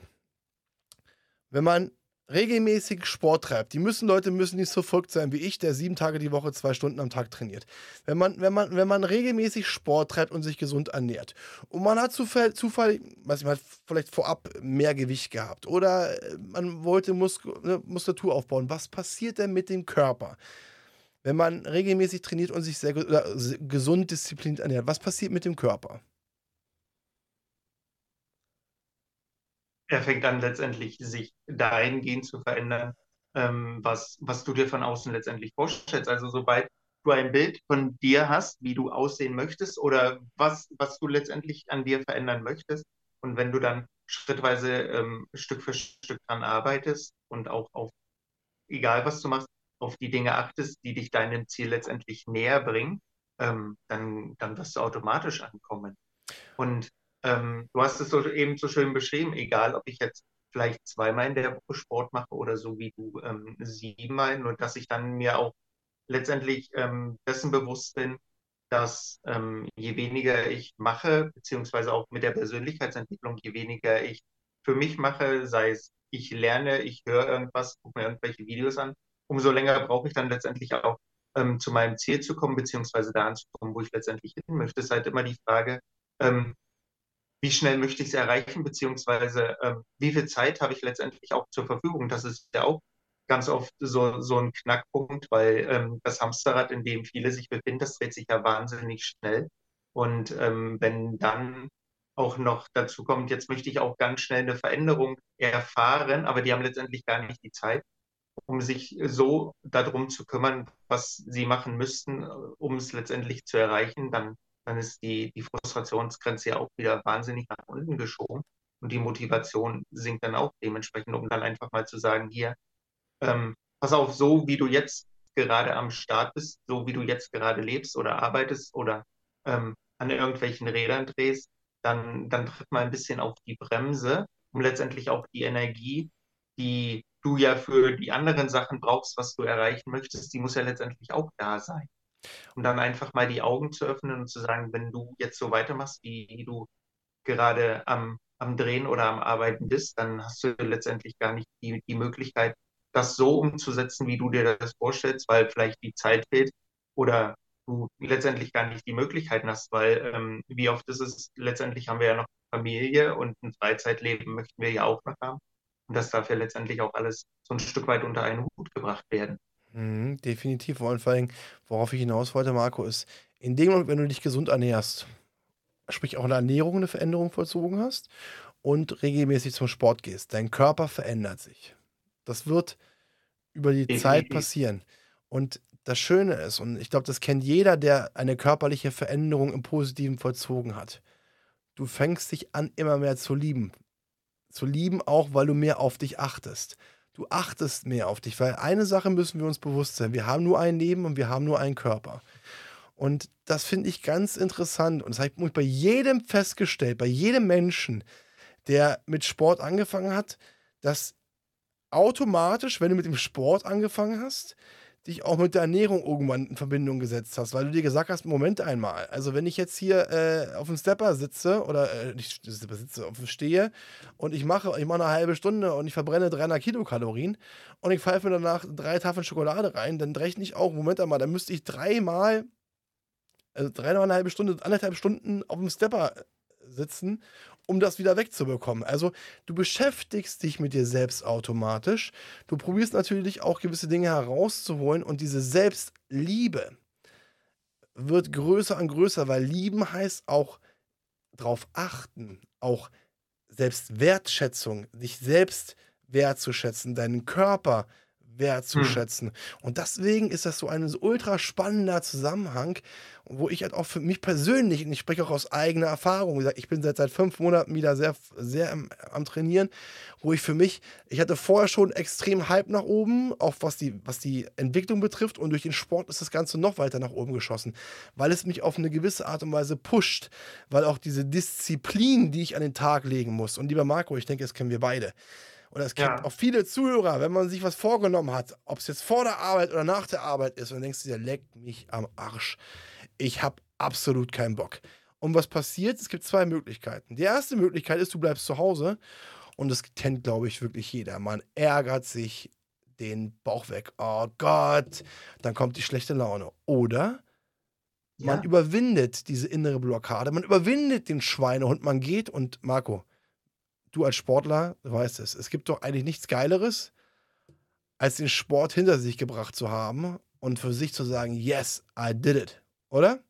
wenn man regelmäßig Sport treibt, die müssen Leute müssen nicht so verrückt sein wie ich, der sieben Tage die Woche zwei Stunden am Tag trainiert. Wenn man, wenn man, wenn man regelmäßig Sport treibt und sich gesund ernährt und man hat zufall, zufall weiß ich, man hat vielleicht vorab mehr Gewicht gehabt oder äh, man wollte Mus ne, Muskulatur aufbauen, was passiert denn mit dem Körper? Wenn man regelmäßig trainiert und sich sehr gesund diszipliniert ernährt, was passiert mit dem Körper? Er fängt an letztendlich sich dahingehend zu verändern, ähm, was, was du dir von außen letztendlich vorstellst. Also sobald du ein Bild von dir hast, wie du aussehen möchtest oder was, was du letztendlich an dir verändern möchtest. Und wenn du dann schrittweise ähm, Stück für Stück dran arbeitest und auch auf, egal was du machst, auf die Dinge achtest, die dich deinem Ziel letztendlich näher bringen, ähm, dann, dann wirst du automatisch ankommen. Und ähm, du hast es so, eben so schön beschrieben, egal ob ich jetzt vielleicht zweimal in der Woche Sport mache oder so wie du ähm, siebenmal, nur dass ich dann mir auch letztendlich ähm, dessen bewusst bin, dass ähm, je weniger ich mache, beziehungsweise auch mit der Persönlichkeitsentwicklung, je weniger ich für mich mache, sei es ich lerne, ich höre irgendwas, gucke mir irgendwelche Videos an, umso länger brauche ich dann letztendlich auch ähm, zu meinem Ziel zu kommen, beziehungsweise da anzukommen, wo ich letztendlich hin möchte. Es ist halt immer die Frage, ähm, wie schnell möchte ich es erreichen, beziehungsweise ähm, wie viel Zeit habe ich letztendlich auch zur Verfügung. Das ist ja auch ganz oft so, so ein Knackpunkt, weil ähm, das Hamsterrad, in dem viele sich befinden, das dreht sich ja wahnsinnig schnell. Und ähm, wenn dann auch noch dazu kommt, jetzt möchte ich auch ganz schnell eine Veränderung erfahren, aber die haben letztendlich gar nicht die Zeit, um sich so darum zu kümmern, was sie machen müssten, um es letztendlich zu erreichen, dann, dann ist die, die Frustrationsgrenze ja auch wieder wahnsinnig nach unten geschoben. Und die Motivation sinkt dann auch dementsprechend, um dann einfach mal zu sagen, hier, ähm, pass auf, so wie du jetzt gerade am Start bist, so wie du jetzt gerade lebst oder arbeitest oder ähm, an irgendwelchen Rädern drehst, dann, dann tritt mal ein bisschen auf die Bremse, um letztendlich auch die Energie, die du ja für die anderen Sachen brauchst, was du erreichen möchtest, die muss ja letztendlich auch da sein. Um dann einfach mal die Augen zu öffnen und zu sagen, wenn du jetzt so weitermachst, wie du gerade am, am Drehen oder am Arbeiten bist, dann hast du letztendlich gar nicht die, die Möglichkeit, das so umzusetzen, wie du dir das vorstellst, weil vielleicht die Zeit fehlt oder du letztendlich gar nicht die Möglichkeiten hast, weil ähm, wie oft ist es, letztendlich haben wir ja noch Familie und ein Freizeitleben möchten wir ja auch noch haben. Und das darf ja letztendlich auch alles so ein Stück weit unter einen Hut gebracht werden. Mhm, definitiv. Und vor allem, worauf ich hinaus wollte, Marco, ist, in dem Moment, wenn du dich gesund ernährst, sprich auch in der Ernährung eine Veränderung vollzogen hast und regelmäßig zum Sport gehst, dein Körper verändert sich. Das wird über die Definitiv. Zeit passieren. Und das Schöne ist, und ich glaube, das kennt jeder, der eine körperliche Veränderung im Positiven vollzogen hat. Du fängst dich an, immer mehr zu lieben. Zu lieben auch, weil du mehr auf dich achtest. Du achtest mehr auf dich, weil eine Sache müssen wir uns bewusst sein. Wir haben nur ein Leben und wir haben nur einen Körper. Und das finde ich ganz interessant. Und das habe ich bei jedem festgestellt, bei jedem Menschen, der mit Sport angefangen hat, dass automatisch, wenn du mit dem Sport angefangen hast, dich auch mit der Ernährung irgendwann in Verbindung gesetzt hast, weil du dir gesagt hast, Moment einmal, also wenn ich jetzt hier äh, auf dem Stepper sitze oder äh, nicht sitze, auf dem stehe und ich mache, ich mache eine halbe Stunde und ich verbrenne 300 Kilokalorien und ich pfeife mir danach drei Tafeln Schokolade rein, dann rechne ich auch, Moment einmal, dann müsste ich dreimal, also dreimal eine halbe Stunde, anderthalb Stunden auf dem Stepper sitzen um das wieder wegzubekommen. Also du beschäftigst dich mit dir selbst automatisch. Du probierst natürlich auch gewisse Dinge herauszuholen und diese Selbstliebe wird größer und größer, weil lieben heißt auch darauf achten, auch Selbstwertschätzung, dich selbst wertzuschätzen, deinen Körper wertzuschätzen. Hm. Und deswegen ist das so ein ultra spannender Zusammenhang, wo ich halt auch für mich persönlich, und ich spreche auch aus eigener Erfahrung, ich bin seit, seit fünf Monaten wieder sehr, sehr am, am Trainieren, wo ich für mich, ich hatte vorher schon extrem Hype nach oben, auch was die, was die Entwicklung betrifft, und durch den Sport ist das Ganze noch weiter nach oben geschossen, weil es mich auf eine gewisse Art und Weise pusht, weil auch diese Disziplin, die ich an den Tag legen muss, und lieber Marco, ich denke, das kennen wir beide, oder es gibt ja. auch viele Zuhörer, wenn man sich was vorgenommen hat, ob es jetzt vor der Arbeit oder nach der Arbeit ist, und denkst du dir, leck mich am Arsch. Ich habe absolut keinen Bock. Und was passiert? Es gibt zwei Möglichkeiten. Die erste Möglichkeit ist, du bleibst zu Hause. Und das kennt, glaube ich, wirklich jeder. Man ärgert sich den Bauch weg. Oh Gott, dann kommt die schlechte Laune. Oder man ja. überwindet diese innere Blockade, man überwindet den Schweinehund, man geht und Marco, du als Sportler weißt es, es gibt doch eigentlich nichts Geileres, als den Sport hinter sich gebracht zu haben und für sich zu sagen, yes, I did it, oder?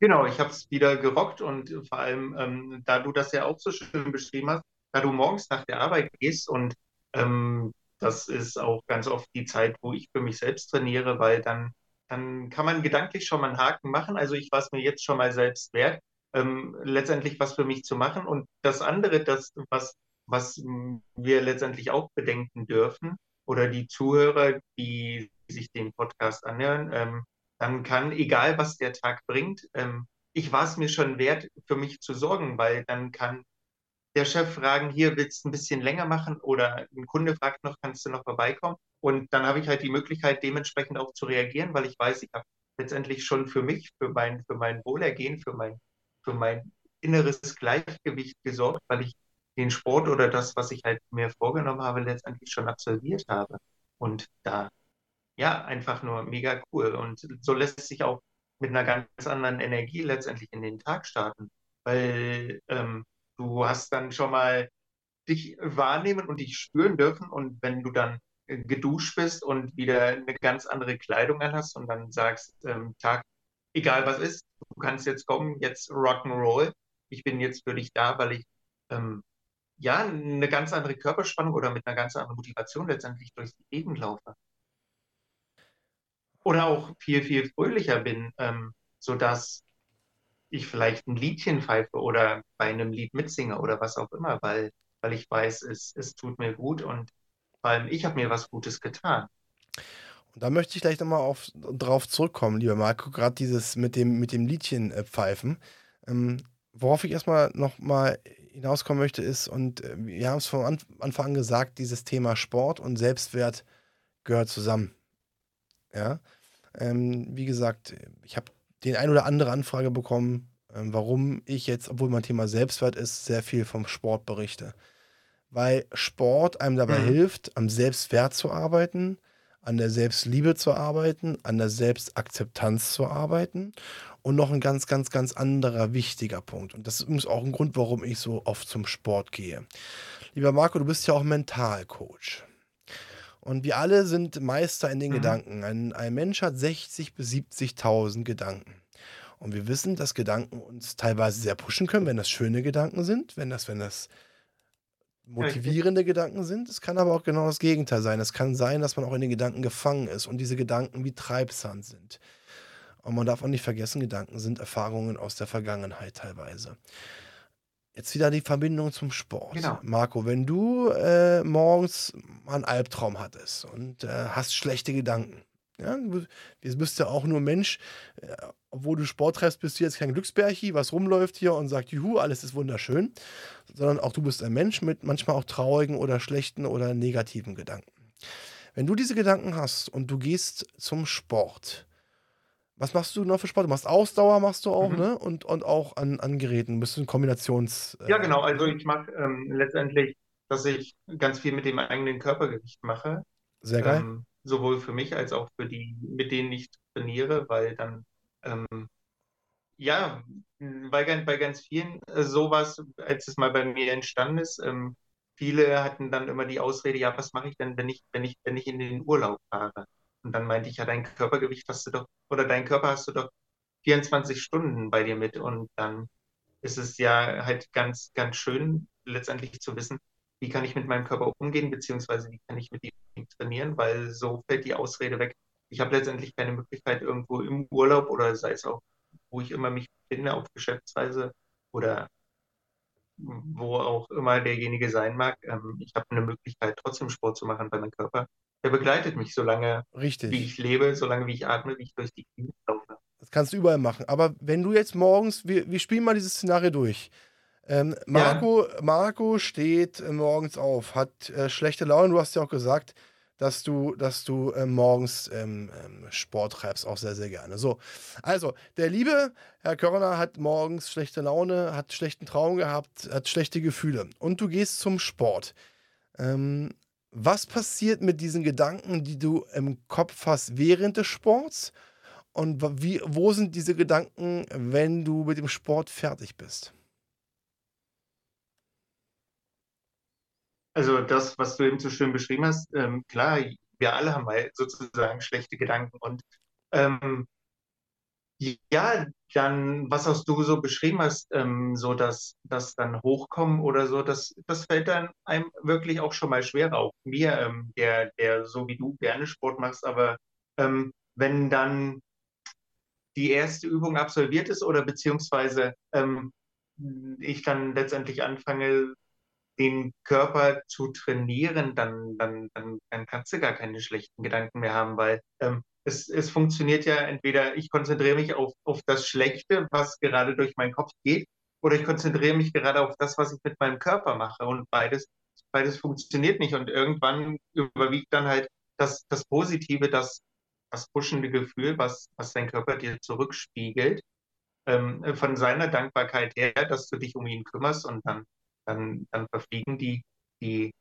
Genau, ich habe es wieder gerockt und vor allem, ähm, da du das ja auch so schön beschrieben hast, da du morgens nach der Arbeit gehst und ähm, das ist auch ganz oft die Zeit, wo ich für mich selbst trainiere, weil dann, dann kann man gedanklich schon mal einen Haken machen. Also ich war es mir jetzt schon mal selbst wert, ähm, letztendlich was für mich zu machen. Und das andere, das, was, was wir letztendlich auch bedenken dürfen, oder die Zuhörer, die sich den Podcast anhören, ähm, dann kann, egal was der Tag bringt, ähm, ich war es mir schon wert, für mich zu sorgen, weil dann kann der Chef fragen, hier willst du ein bisschen länger machen oder ein Kunde fragt noch, kannst du noch vorbeikommen? Und dann habe ich halt die Möglichkeit, dementsprechend auch zu reagieren, weil ich weiß, ich habe letztendlich schon für mich, für mein, für mein Wohlergehen, für mein, für mein inneres Gleichgewicht gesorgt, weil ich den Sport oder das, was ich halt mir vorgenommen habe, letztendlich schon absolviert habe. Und da, ja, einfach nur mega cool. Und so lässt sich auch mit einer ganz anderen Energie letztendlich in den Tag starten, weil ähm, du hast dann schon mal dich wahrnehmen und dich spüren dürfen und wenn du dann äh, geduscht bist und wieder eine ganz andere Kleidung anhast und dann sagst, ähm, Tag, egal was ist, du kannst jetzt kommen, jetzt Rock'n'Roll, ich bin jetzt für dich da, weil ich ähm, ja eine ganz andere Körperspannung oder mit einer ganz anderen Motivation letztendlich durchs Leben laufe oder auch viel, viel fröhlicher bin, ähm, sodass ich vielleicht ein Liedchen pfeife oder bei einem Lied mitsinge oder was auch immer, weil, weil ich weiß, es, es tut mir gut und vor allem ich habe mir was Gutes getan. Und da möchte ich gleich nochmal auf, drauf zurückkommen, lieber Marco, gerade dieses mit dem, mit dem Liedchen äh, pfeifen. Ähm, worauf ich erstmal nochmal hinauskommen möchte, ist, und äh, wir haben es von Anfang an gesagt, dieses Thema Sport und Selbstwert gehört zusammen. Ja. Ähm, wie gesagt, ich habe den ein oder andere Anfrage bekommen, ähm, warum ich jetzt, obwohl mein Thema Selbstwert ist, sehr viel vom Sport berichte. Weil Sport einem dabei mhm. hilft, am Selbstwert zu arbeiten, an der Selbstliebe zu arbeiten, an der Selbstakzeptanz zu arbeiten. Und noch ein ganz, ganz, ganz anderer wichtiger Punkt. Und das ist übrigens auch ein Grund, warum ich so oft zum Sport gehe. Lieber Marco, du bist ja auch Mentalcoach. Und wir alle sind Meister in den mhm. Gedanken. Ein, ein Mensch hat 60.000 bis 70.000 Gedanken. Und wir wissen, dass Gedanken uns teilweise sehr pushen können, wenn das schöne Gedanken sind, wenn das, wenn das motivierende Gedanken sind. Es kann aber auch genau das Gegenteil sein. Es kann sein, dass man auch in den Gedanken gefangen ist und diese Gedanken wie Treibsand sind. Und man darf auch nicht vergessen, Gedanken sind Erfahrungen aus der Vergangenheit teilweise. Jetzt wieder die Verbindung zum Sport. Genau. Marco, wenn du äh, morgens mal einen Albtraum hattest und äh, hast schlechte Gedanken, ja, du bist ja auch nur Mensch, äh, obwohl du Sport treibst, bist du jetzt kein Glücksbärchi, was rumläuft hier und sagt, juhu, alles ist wunderschön, sondern auch du bist ein Mensch mit manchmal auch traurigen oder schlechten oder negativen Gedanken. Wenn du diese Gedanken hast und du gehst zum Sport, was machst du noch für Sport? Du machst Ausdauer, machst du auch, mhm. ne? Und, und auch an, an Geräten. Bist du ein Kombinations. Äh, ja, genau. Also ich mache ähm, letztendlich, dass ich ganz viel mit dem eigenen Körpergewicht mache. Sehr geil. Ähm, sowohl für mich als auch für die, mit denen ich trainiere, weil dann, ähm, ja, bei, bei ganz vielen äh, sowas, als es mal bei mir entstanden ist, ähm, viele hatten dann immer die Ausrede, ja, was mache ich denn, wenn ich, wenn ich, wenn ich in den Urlaub fahre? Und dann meinte ich, ja, dein Körpergewicht hast du doch, oder dein Körper hast du doch 24 Stunden bei dir mit. Und dann ist es ja halt ganz, ganz schön, letztendlich zu wissen, wie kann ich mit meinem Körper umgehen, beziehungsweise wie kann ich mit ihm trainieren, weil so fällt die Ausrede weg. Ich habe letztendlich keine Möglichkeit, irgendwo im Urlaub oder sei es auch, wo ich immer mich befinde, auf Geschäftsweise oder wo auch immer derjenige sein mag. Ähm, ich habe eine Möglichkeit, trotzdem Sport zu machen, weil mein Körper der begleitet mich, solange Richtig. wie ich lebe, solange wie ich atme, wie ich durch die Klinik laufe. Das kannst du überall machen. Aber wenn du jetzt morgens, wir, wir spielen mal dieses Szenario durch. Ähm, Marco, ja. Marco steht morgens auf, hat äh, schlechte Laune. Du hast ja auch gesagt, dass du, dass du äh, morgens ähm, ähm, Sport treibst, auch sehr, sehr gerne. So, also, der liebe Herr Körner hat morgens schlechte Laune, hat schlechten Traum gehabt, hat schlechte Gefühle. Und du gehst zum Sport. Ähm, was passiert mit diesen Gedanken, die du im Kopf hast während des Sports? Und wie, wo sind diese Gedanken, wenn du mit dem Sport fertig bist? Also das, was du eben so schön beschrieben hast, ähm, klar, wir alle haben mal sozusagen schlechte Gedanken und ähm, Ja, dann, was auch du so beschrieben hast, ähm, so dass das dann hochkommen oder so, das, das fällt dann einem wirklich auch schon mal schwerer. Auch mir, ähm, der, der so wie du gerne Sport machst, aber ähm, wenn dann die erste Übung absolviert ist oder beziehungsweise ähm, ich dann letztendlich anfange, den Körper zu trainieren, dann, dann, dann, dann kannst du gar keine schlechten Gedanken mehr haben, weil ähm, es, es funktioniert ja entweder, ich konzentriere mich auf, auf das Schlechte, was gerade durch meinen Kopf geht, oder ich konzentriere mich gerade auf das, was ich mit meinem Körper mache. Und beides, beides funktioniert nicht. Und irgendwann überwiegt dann halt das, das Positive, das, das pushende Gefühl, was, was dein Körper dir zurückspiegelt, ähm, von seiner Dankbarkeit her, dass du dich um ihn kümmerst und dann, dann, dann verfliegen die, die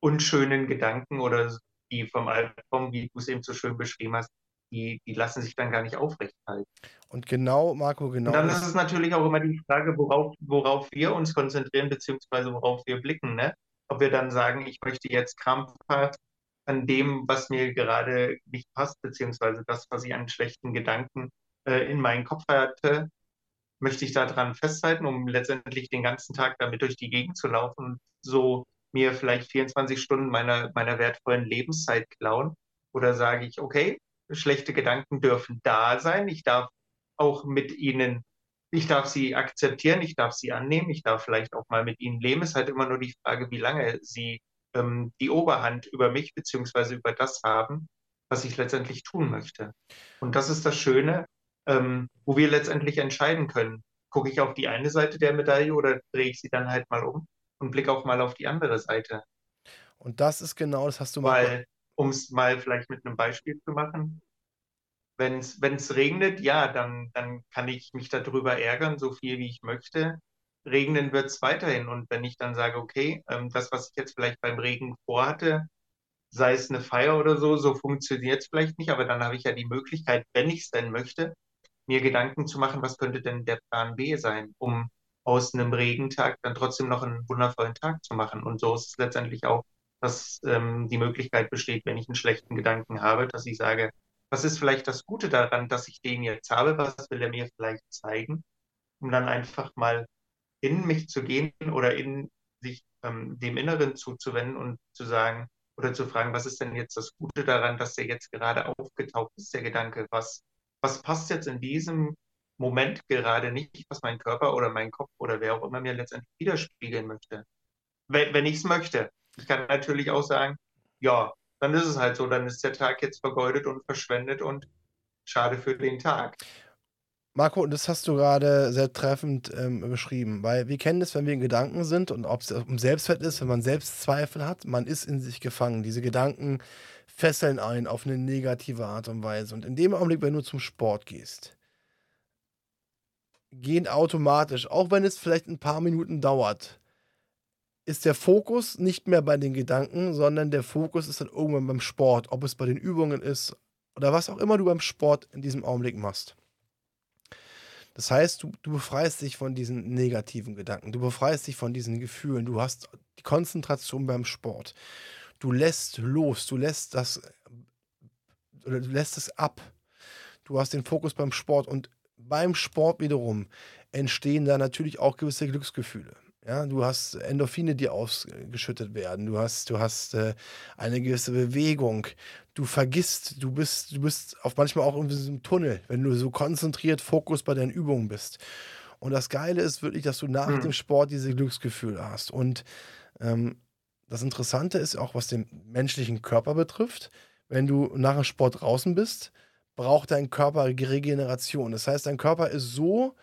unschönen Gedanken oder die vom Albtraum, wie du es eben so schön beschrieben hast, die, die lassen sich dann gar nicht aufrechthalten. Und genau, Marco, genau. Und dann ist es natürlich auch immer die Frage, worauf, worauf wir uns konzentrieren, beziehungsweise worauf wir blicken. Ne? Ob wir dann sagen, ich möchte jetzt krampfhaft an dem, was mir gerade nicht passt, beziehungsweise das, was ich an schlechten Gedanken äh, in meinen Kopf hatte, möchte ich daran festhalten, um letztendlich den ganzen Tag damit durch die Gegend zu laufen und so mir vielleicht 24 Stunden meiner, meiner wertvollen Lebenszeit klauen? Oder sage ich, okay, schlechte Gedanken dürfen da sein, ich darf auch mit ihnen, ich darf sie akzeptieren, ich darf sie annehmen, ich darf vielleicht auch mal mit ihnen leben. Es ist halt immer nur die Frage, wie lange sie ähm, die Oberhand über mich beziehungsweise über das haben, was ich letztendlich tun möchte. Und das ist das Schöne, ähm, wo wir letztendlich entscheiden können. Gucke ich auf die eine Seite der Medaille oder drehe ich sie dann halt mal um und blicke auch mal auf die andere Seite. Und das ist genau, das hast du mal. Weil, um es mal vielleicht mit einem Beispiel zu machen, wenn es regnet, ja, dann, dann kann ich mich darüber ärgern, so viel wie ich möchte. Regnen wird es weiterhin. Und wenn ich dann sage, okay, ähm, das, was ich jetzt vielleicht beim Regen vorhatte, sei es eine Feier oder so, so funktioniert es vielleicht nicht, aber dann habe ich ja die Möglichkeit, wenn ich es denn möchte, mir Gedanken zu machen, was könnte denn der Plan B sein, um aus einem Regentag dann trotzdem noch einen wundervollen Tag zu machen. Und so ist es letztendlich auch, dass ähm, die Möglichkeit besteht, wenn ich einen schlechten Gedanken habe, dass ich sage, was ist vielleicht das Gute daran, dass ich den jetzt habe, was will er mir vielleicht zeigen, um dann einfach mal in mich zu gehen oder in sich ähm, dem Inneren zuzuwenden und zu sagen oder zu fragen, was ist denn jetzt das Gute daran, dass der jetzt gerade aufgetaucht ist, der Gedanke, was was passt jetzt in diesem Moment gerade nicht, was mein Körper oder mein Kopf oder wer auch immer mir letztendlich widerspiegeln möchte. Wenn, wenn ich es möchte. Ich kann natürlich auch sagen, ja, dann ist es halt so, dann ist der Tag jetzt vergeudet und verschwendet und schade für den Tag. Marco, das hast du gerade sehr treffend ähm, beschrieben, weil wir kennen das, wenn wir in Gedanken sind und ob es um Selbstwert ist, wenn man Selbstzweifel hat, man ist in sich gefangen. Diese Gedanken fesseln einen auf eine negative Art und Weise. Und in dem Augenblick, wenn du zum Sport gehst, gehen automatisch, auch wenn es vielleicht ein paar Minuten dauert, ist der Fokus nicht mehr bei den Gedanken, sondern der Fokus ist dann irgendwann beim Sport, ob es bei den Übungen ist oder was auch immer du beim Sport in diesem Augenblick machst. Das heißt, du, du befreist dich von diesen negativen Gedanken, du befreist dich von diesen Gefühlen, du hast die Konzentration beim Sport du lässt los, du lässt das oder du lässt es ab. Du hast den Fokus beim Sport und beim Sport wiederum entstehen da natürlich auch gewisse Glücksgefühle. Ja, du hast Endorphine, die ausgeschüttet werden. Du hast, du hast äh, eine gewisse Bewegung. Du vergisst, du bist, du bist auf manchmal auch in diesem Tunnel, wenn du so konzentriert Fokus bei deinen Übungen bist. Und das Geile ist wirklich, dass du nach mhm. dem Sport diese Glücksgefühle hast. Und ähm, das Interessante ist auch, was den menschlichen Körper betrifft. Wenn du nach dem Sport draußen bist, braucht dein Körper Regeneration. Das heißt, dein Körper ist so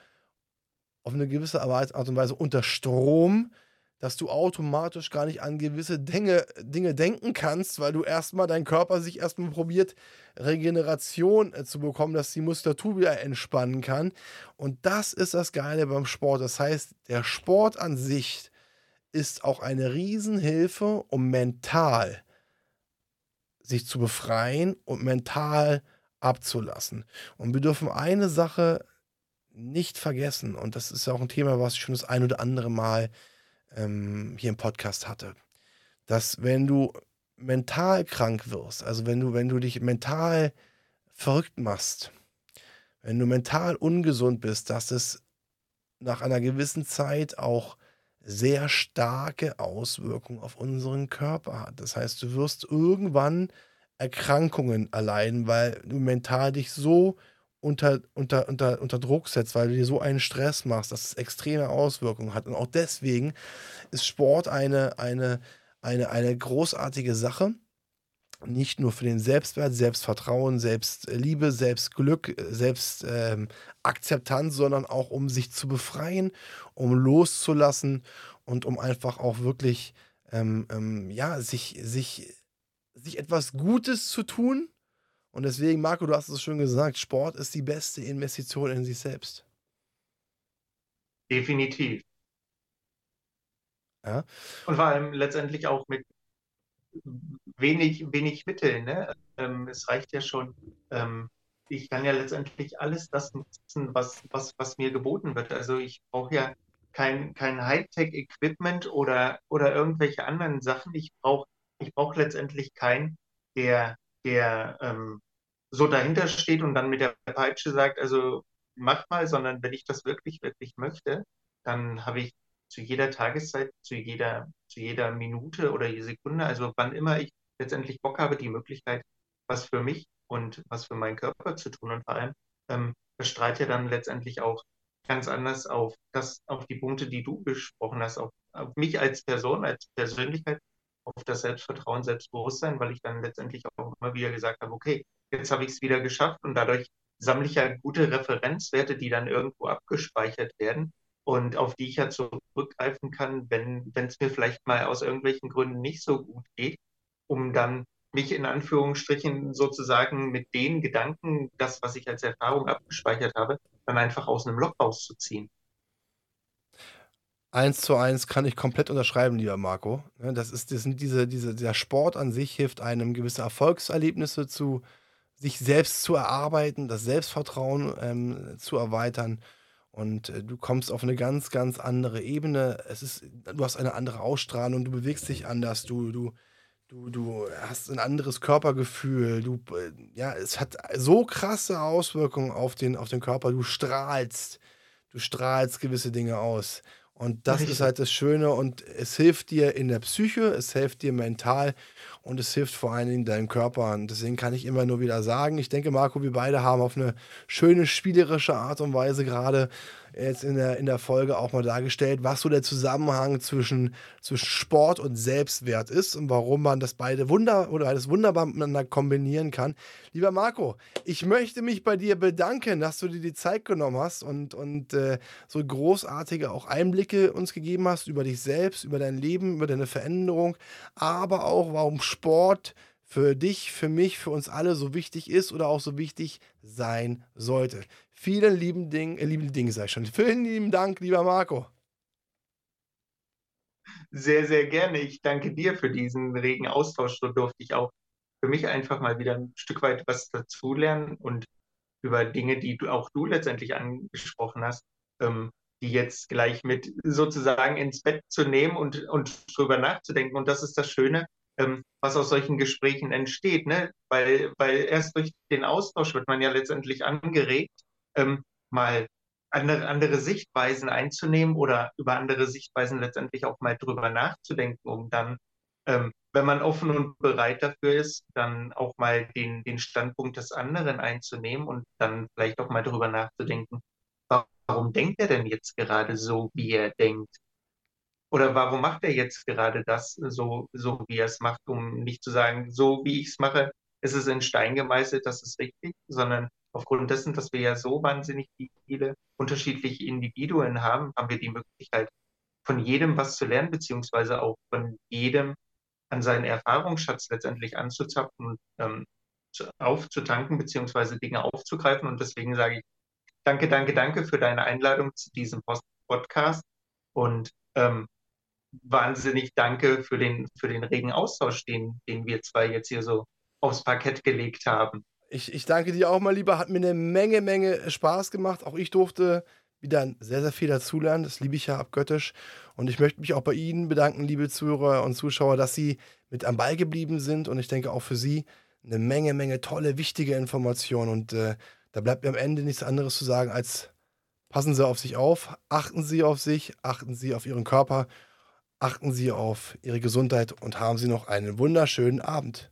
auf eine gewisse Art und Weise unter Strom, dass du automatisch gar nicht an gewisse Dinge, Dinge denken kannst, weil du erstmal dein Körper sich erstmal probiert, Regeneration äh, zu bekommen, dass die Muskulatur wieder entspannen kann. Und das ist das Geile beim Sport. Das heißt, der Sport an sich ist auch eine Riesenhilfe, um mental sich zu befreien und mental abzulassen. Und wir dürfen eine Sache nicht vergessen, und das ist ja auch ein Thema, was ich schon das ein oder andere Mal ähm, hier im Podcast hatte, dass wenn du mental krank wirst, also wenn du, wenn du dich mental verrückt machst, wenn du mental ungesund bist, dass es nach einer gewissen Zeit auch sehr starke Auswirkungen auf unseren Körper hat. Das heißt, du wirst irgendwann Erkrankungen erleiden, weil du mental dich so unter, unter, unter, unter Druck setzt, weil du dir so einen Stress machst, dass es extreme Auswirkungen hat. Und auch deswegen ist Sport eine, eine, eine, eine großartige Sache. Nicht nur für den Selbstwert, Selbstvertrauen, Selbstliebe, Selbstglück, Selbstakzeptanz, ähm, sondern auch um sich zu befreien, um loszulassen und um einfach auch wirklich ähm, ähm, ja, sich, sich, sich etwas Gutes zu tun. Und deswegen, Marco, du hast es schon gesagt, Sport ist die beste Investition in sich selbst. Definitiv. Ja. Und vor allem letztendlich auch mit wenig, wenig Mitteln. Ne? Ähm, es reicht ja schon, ähm, ich kann ja letztendlich alles das nutzen, was, was, was mir geboten wird. Also ich brauche ja kein, kein Hightech-Equipment oder, oder irgendwelche anderen Sachen. Ich brauche ich brauch letztendlich keinen, der, der ähm, so dahinter steht und dann mit der Peitsche sagt, also mach mal, sondern wenn ich das wirklich, wirklich möchte, dann habe ich zu jeder Tageszeit, zu jeder, zu jeder Minute oder Sekunde, also wann immer ich letztendlich Bock habe, die Möglichkeit, was für mich und was für meinen Körper zu tun. Und vor allem ähm, dann letztendlich auch ganz anders auf das, auf die Punkte, die du besprochen hast, auf, auf mich als Person, als Persönlichkeit, auf das Selbstvertrauen, Selbstbewusstsein, weil ich dann letztendlich auch immer wieder gesagt habe, okay, jetzt habe ich es wieder geschafft und dadurch sammle ich ja gute Referenzwerte, die dann irgendwo abgespeichert werden und auf die ich ja zurückgreifen kann, wenn es mir vielleicht mal aus irgendwelchen Gründen nicht so gut geht, um dann mich in Anführungsstrichen sozusagen mit den Gedanken, das, was ich als Erfahrung abgespeichert habe, dann einfach aus einem Loch rauszuziehen. Eins zu eins kann ich komplett unterschreiben, lieber Marco. Ne, das ist, das sind diese, diese, der Sport an sich hilft einem gewisse Erfolgserlebnisse zu sich selbst zu erarbeiten, das Selbstvertrauen ähm, zu erweitern und äh, du kommst auf eine ganz, ganz andere Ebene. Es ist, du hast eine andere Ausstrahlung, du bewegst dich anders, du, du, du, du hast ein anderes Körpergefühl. Du, äh, ja, es hat so krasse Auswirkungen auf den, auf den Körper. Du strahlst, du strahlst gewisse Dinge aus. Und das Richtig. ist halt das Schöne und es hilft dir in der Psyche, es hilft dir mental und es hilft vor allen Dingen deinem Körper. Und deswegen kann ich immer nur wieder sagen, ich denke, Marco, wir beide haben auf eine schöne spielerische Art und Weise gerade jetzt in der, in der Folge auch mal dargestellt, was so der Zusammenhang zwischen, zwischen Sport und Selbstwert ist und warum man das beide wunder oder das wunderbar miteinander kombinieren kann. Lieber Marco, ich möchte mich bei dir bedanken, dass du dir die Zeit genommen hast und, und äh, so großartige auch Einblicke uns gegeben hast über dich selbst, über dein Leben, über deine Veränderung, aber auch warum Sport für dich, für mich, für uns alle so wichtig ist oder auch so wichtig sein sollte. Vielen lieben Dingen, äh, lieben Dingen sag ich schon. Vielen lieben Dank, lieber Marco. Sehr, sehr gerne. Ich danke dir für diesen regen Austausch. So durfte ich auch für mich einfach mal wieder ein Stück weit was dazulernen und über Dinge, die du, auch du letztendlich angesprochen hast, ähm, die jetzt gleich mit sozusagen ins Bett zu nehmen und, und drüber nachzudenken. Und das ist das Schöne, ähm, was aus solchen Gesprächen entsteht, ne? weil, weil erst durch den Austausch wird man ja letztendlich angeregt, ähm, mal andere, andere Sichtweisen einzunehmen oder über andere Sichtweisen letztendlich auch mal drüber nachzudenken, um dann, ähm, wenn man offen und bereit dafür ist, dann auch mal den, den Standpunkt des anderen einzunehmen und dann vielleicht auch mal drüber nachzudenken, warum denkt er denn jetzt gerade so, wie er denkt? Oder warum macht er jetzt gerade das so, so wie er es macht, um nicht zu sagen, so wie ich es mache, ist es in Stein gemeißelt, das ist richtig, sondern aufgrund dessen, dass wir ja so wahnsinnig viele unterschiedliche Individuen haben, haben wir die Möglichkeit, von jedem was zu lernen, beziehungsweise auch von jedem an seinen Erfahrungsschatz letztendlich anzuzapfen und ähm, aufzutanken, beziehungsweise Dinge aufzugreifen. Und deswegen sage ich danke, danke, danke für deine Einladung zu diesem Podcast und ähm, wahnsinnig danke für den, für den regen Austausch, den, den wir zwei jetzt hier so aufs Parkett gelegt haben. Ich, ich danke dir auch mal lieber. Hat mir eine Menge, Menge Spaß gemacht. Auch ich durfte wieder sehr, sehr viel dazulernen. Das liebe ich ja abgöttisch. Und ich möchte mich auch bei Ihnen bedanken, liebe Zuhörer und Zuschauer, dass Sie mit am Ball geblieben sind. Und ich denke auch für Sie eine Menge, Menge tolle, wichtige Informationen. Und äh, Da bleibt mir am Ende nichts anderes zu sagen als passen Sie auf sich auf, achten Sie auf sich, achten Sie auf Ihren Körper, achten Sie auf Ihre Gesundheit und haben Sie noch einen wunderschönen Abend.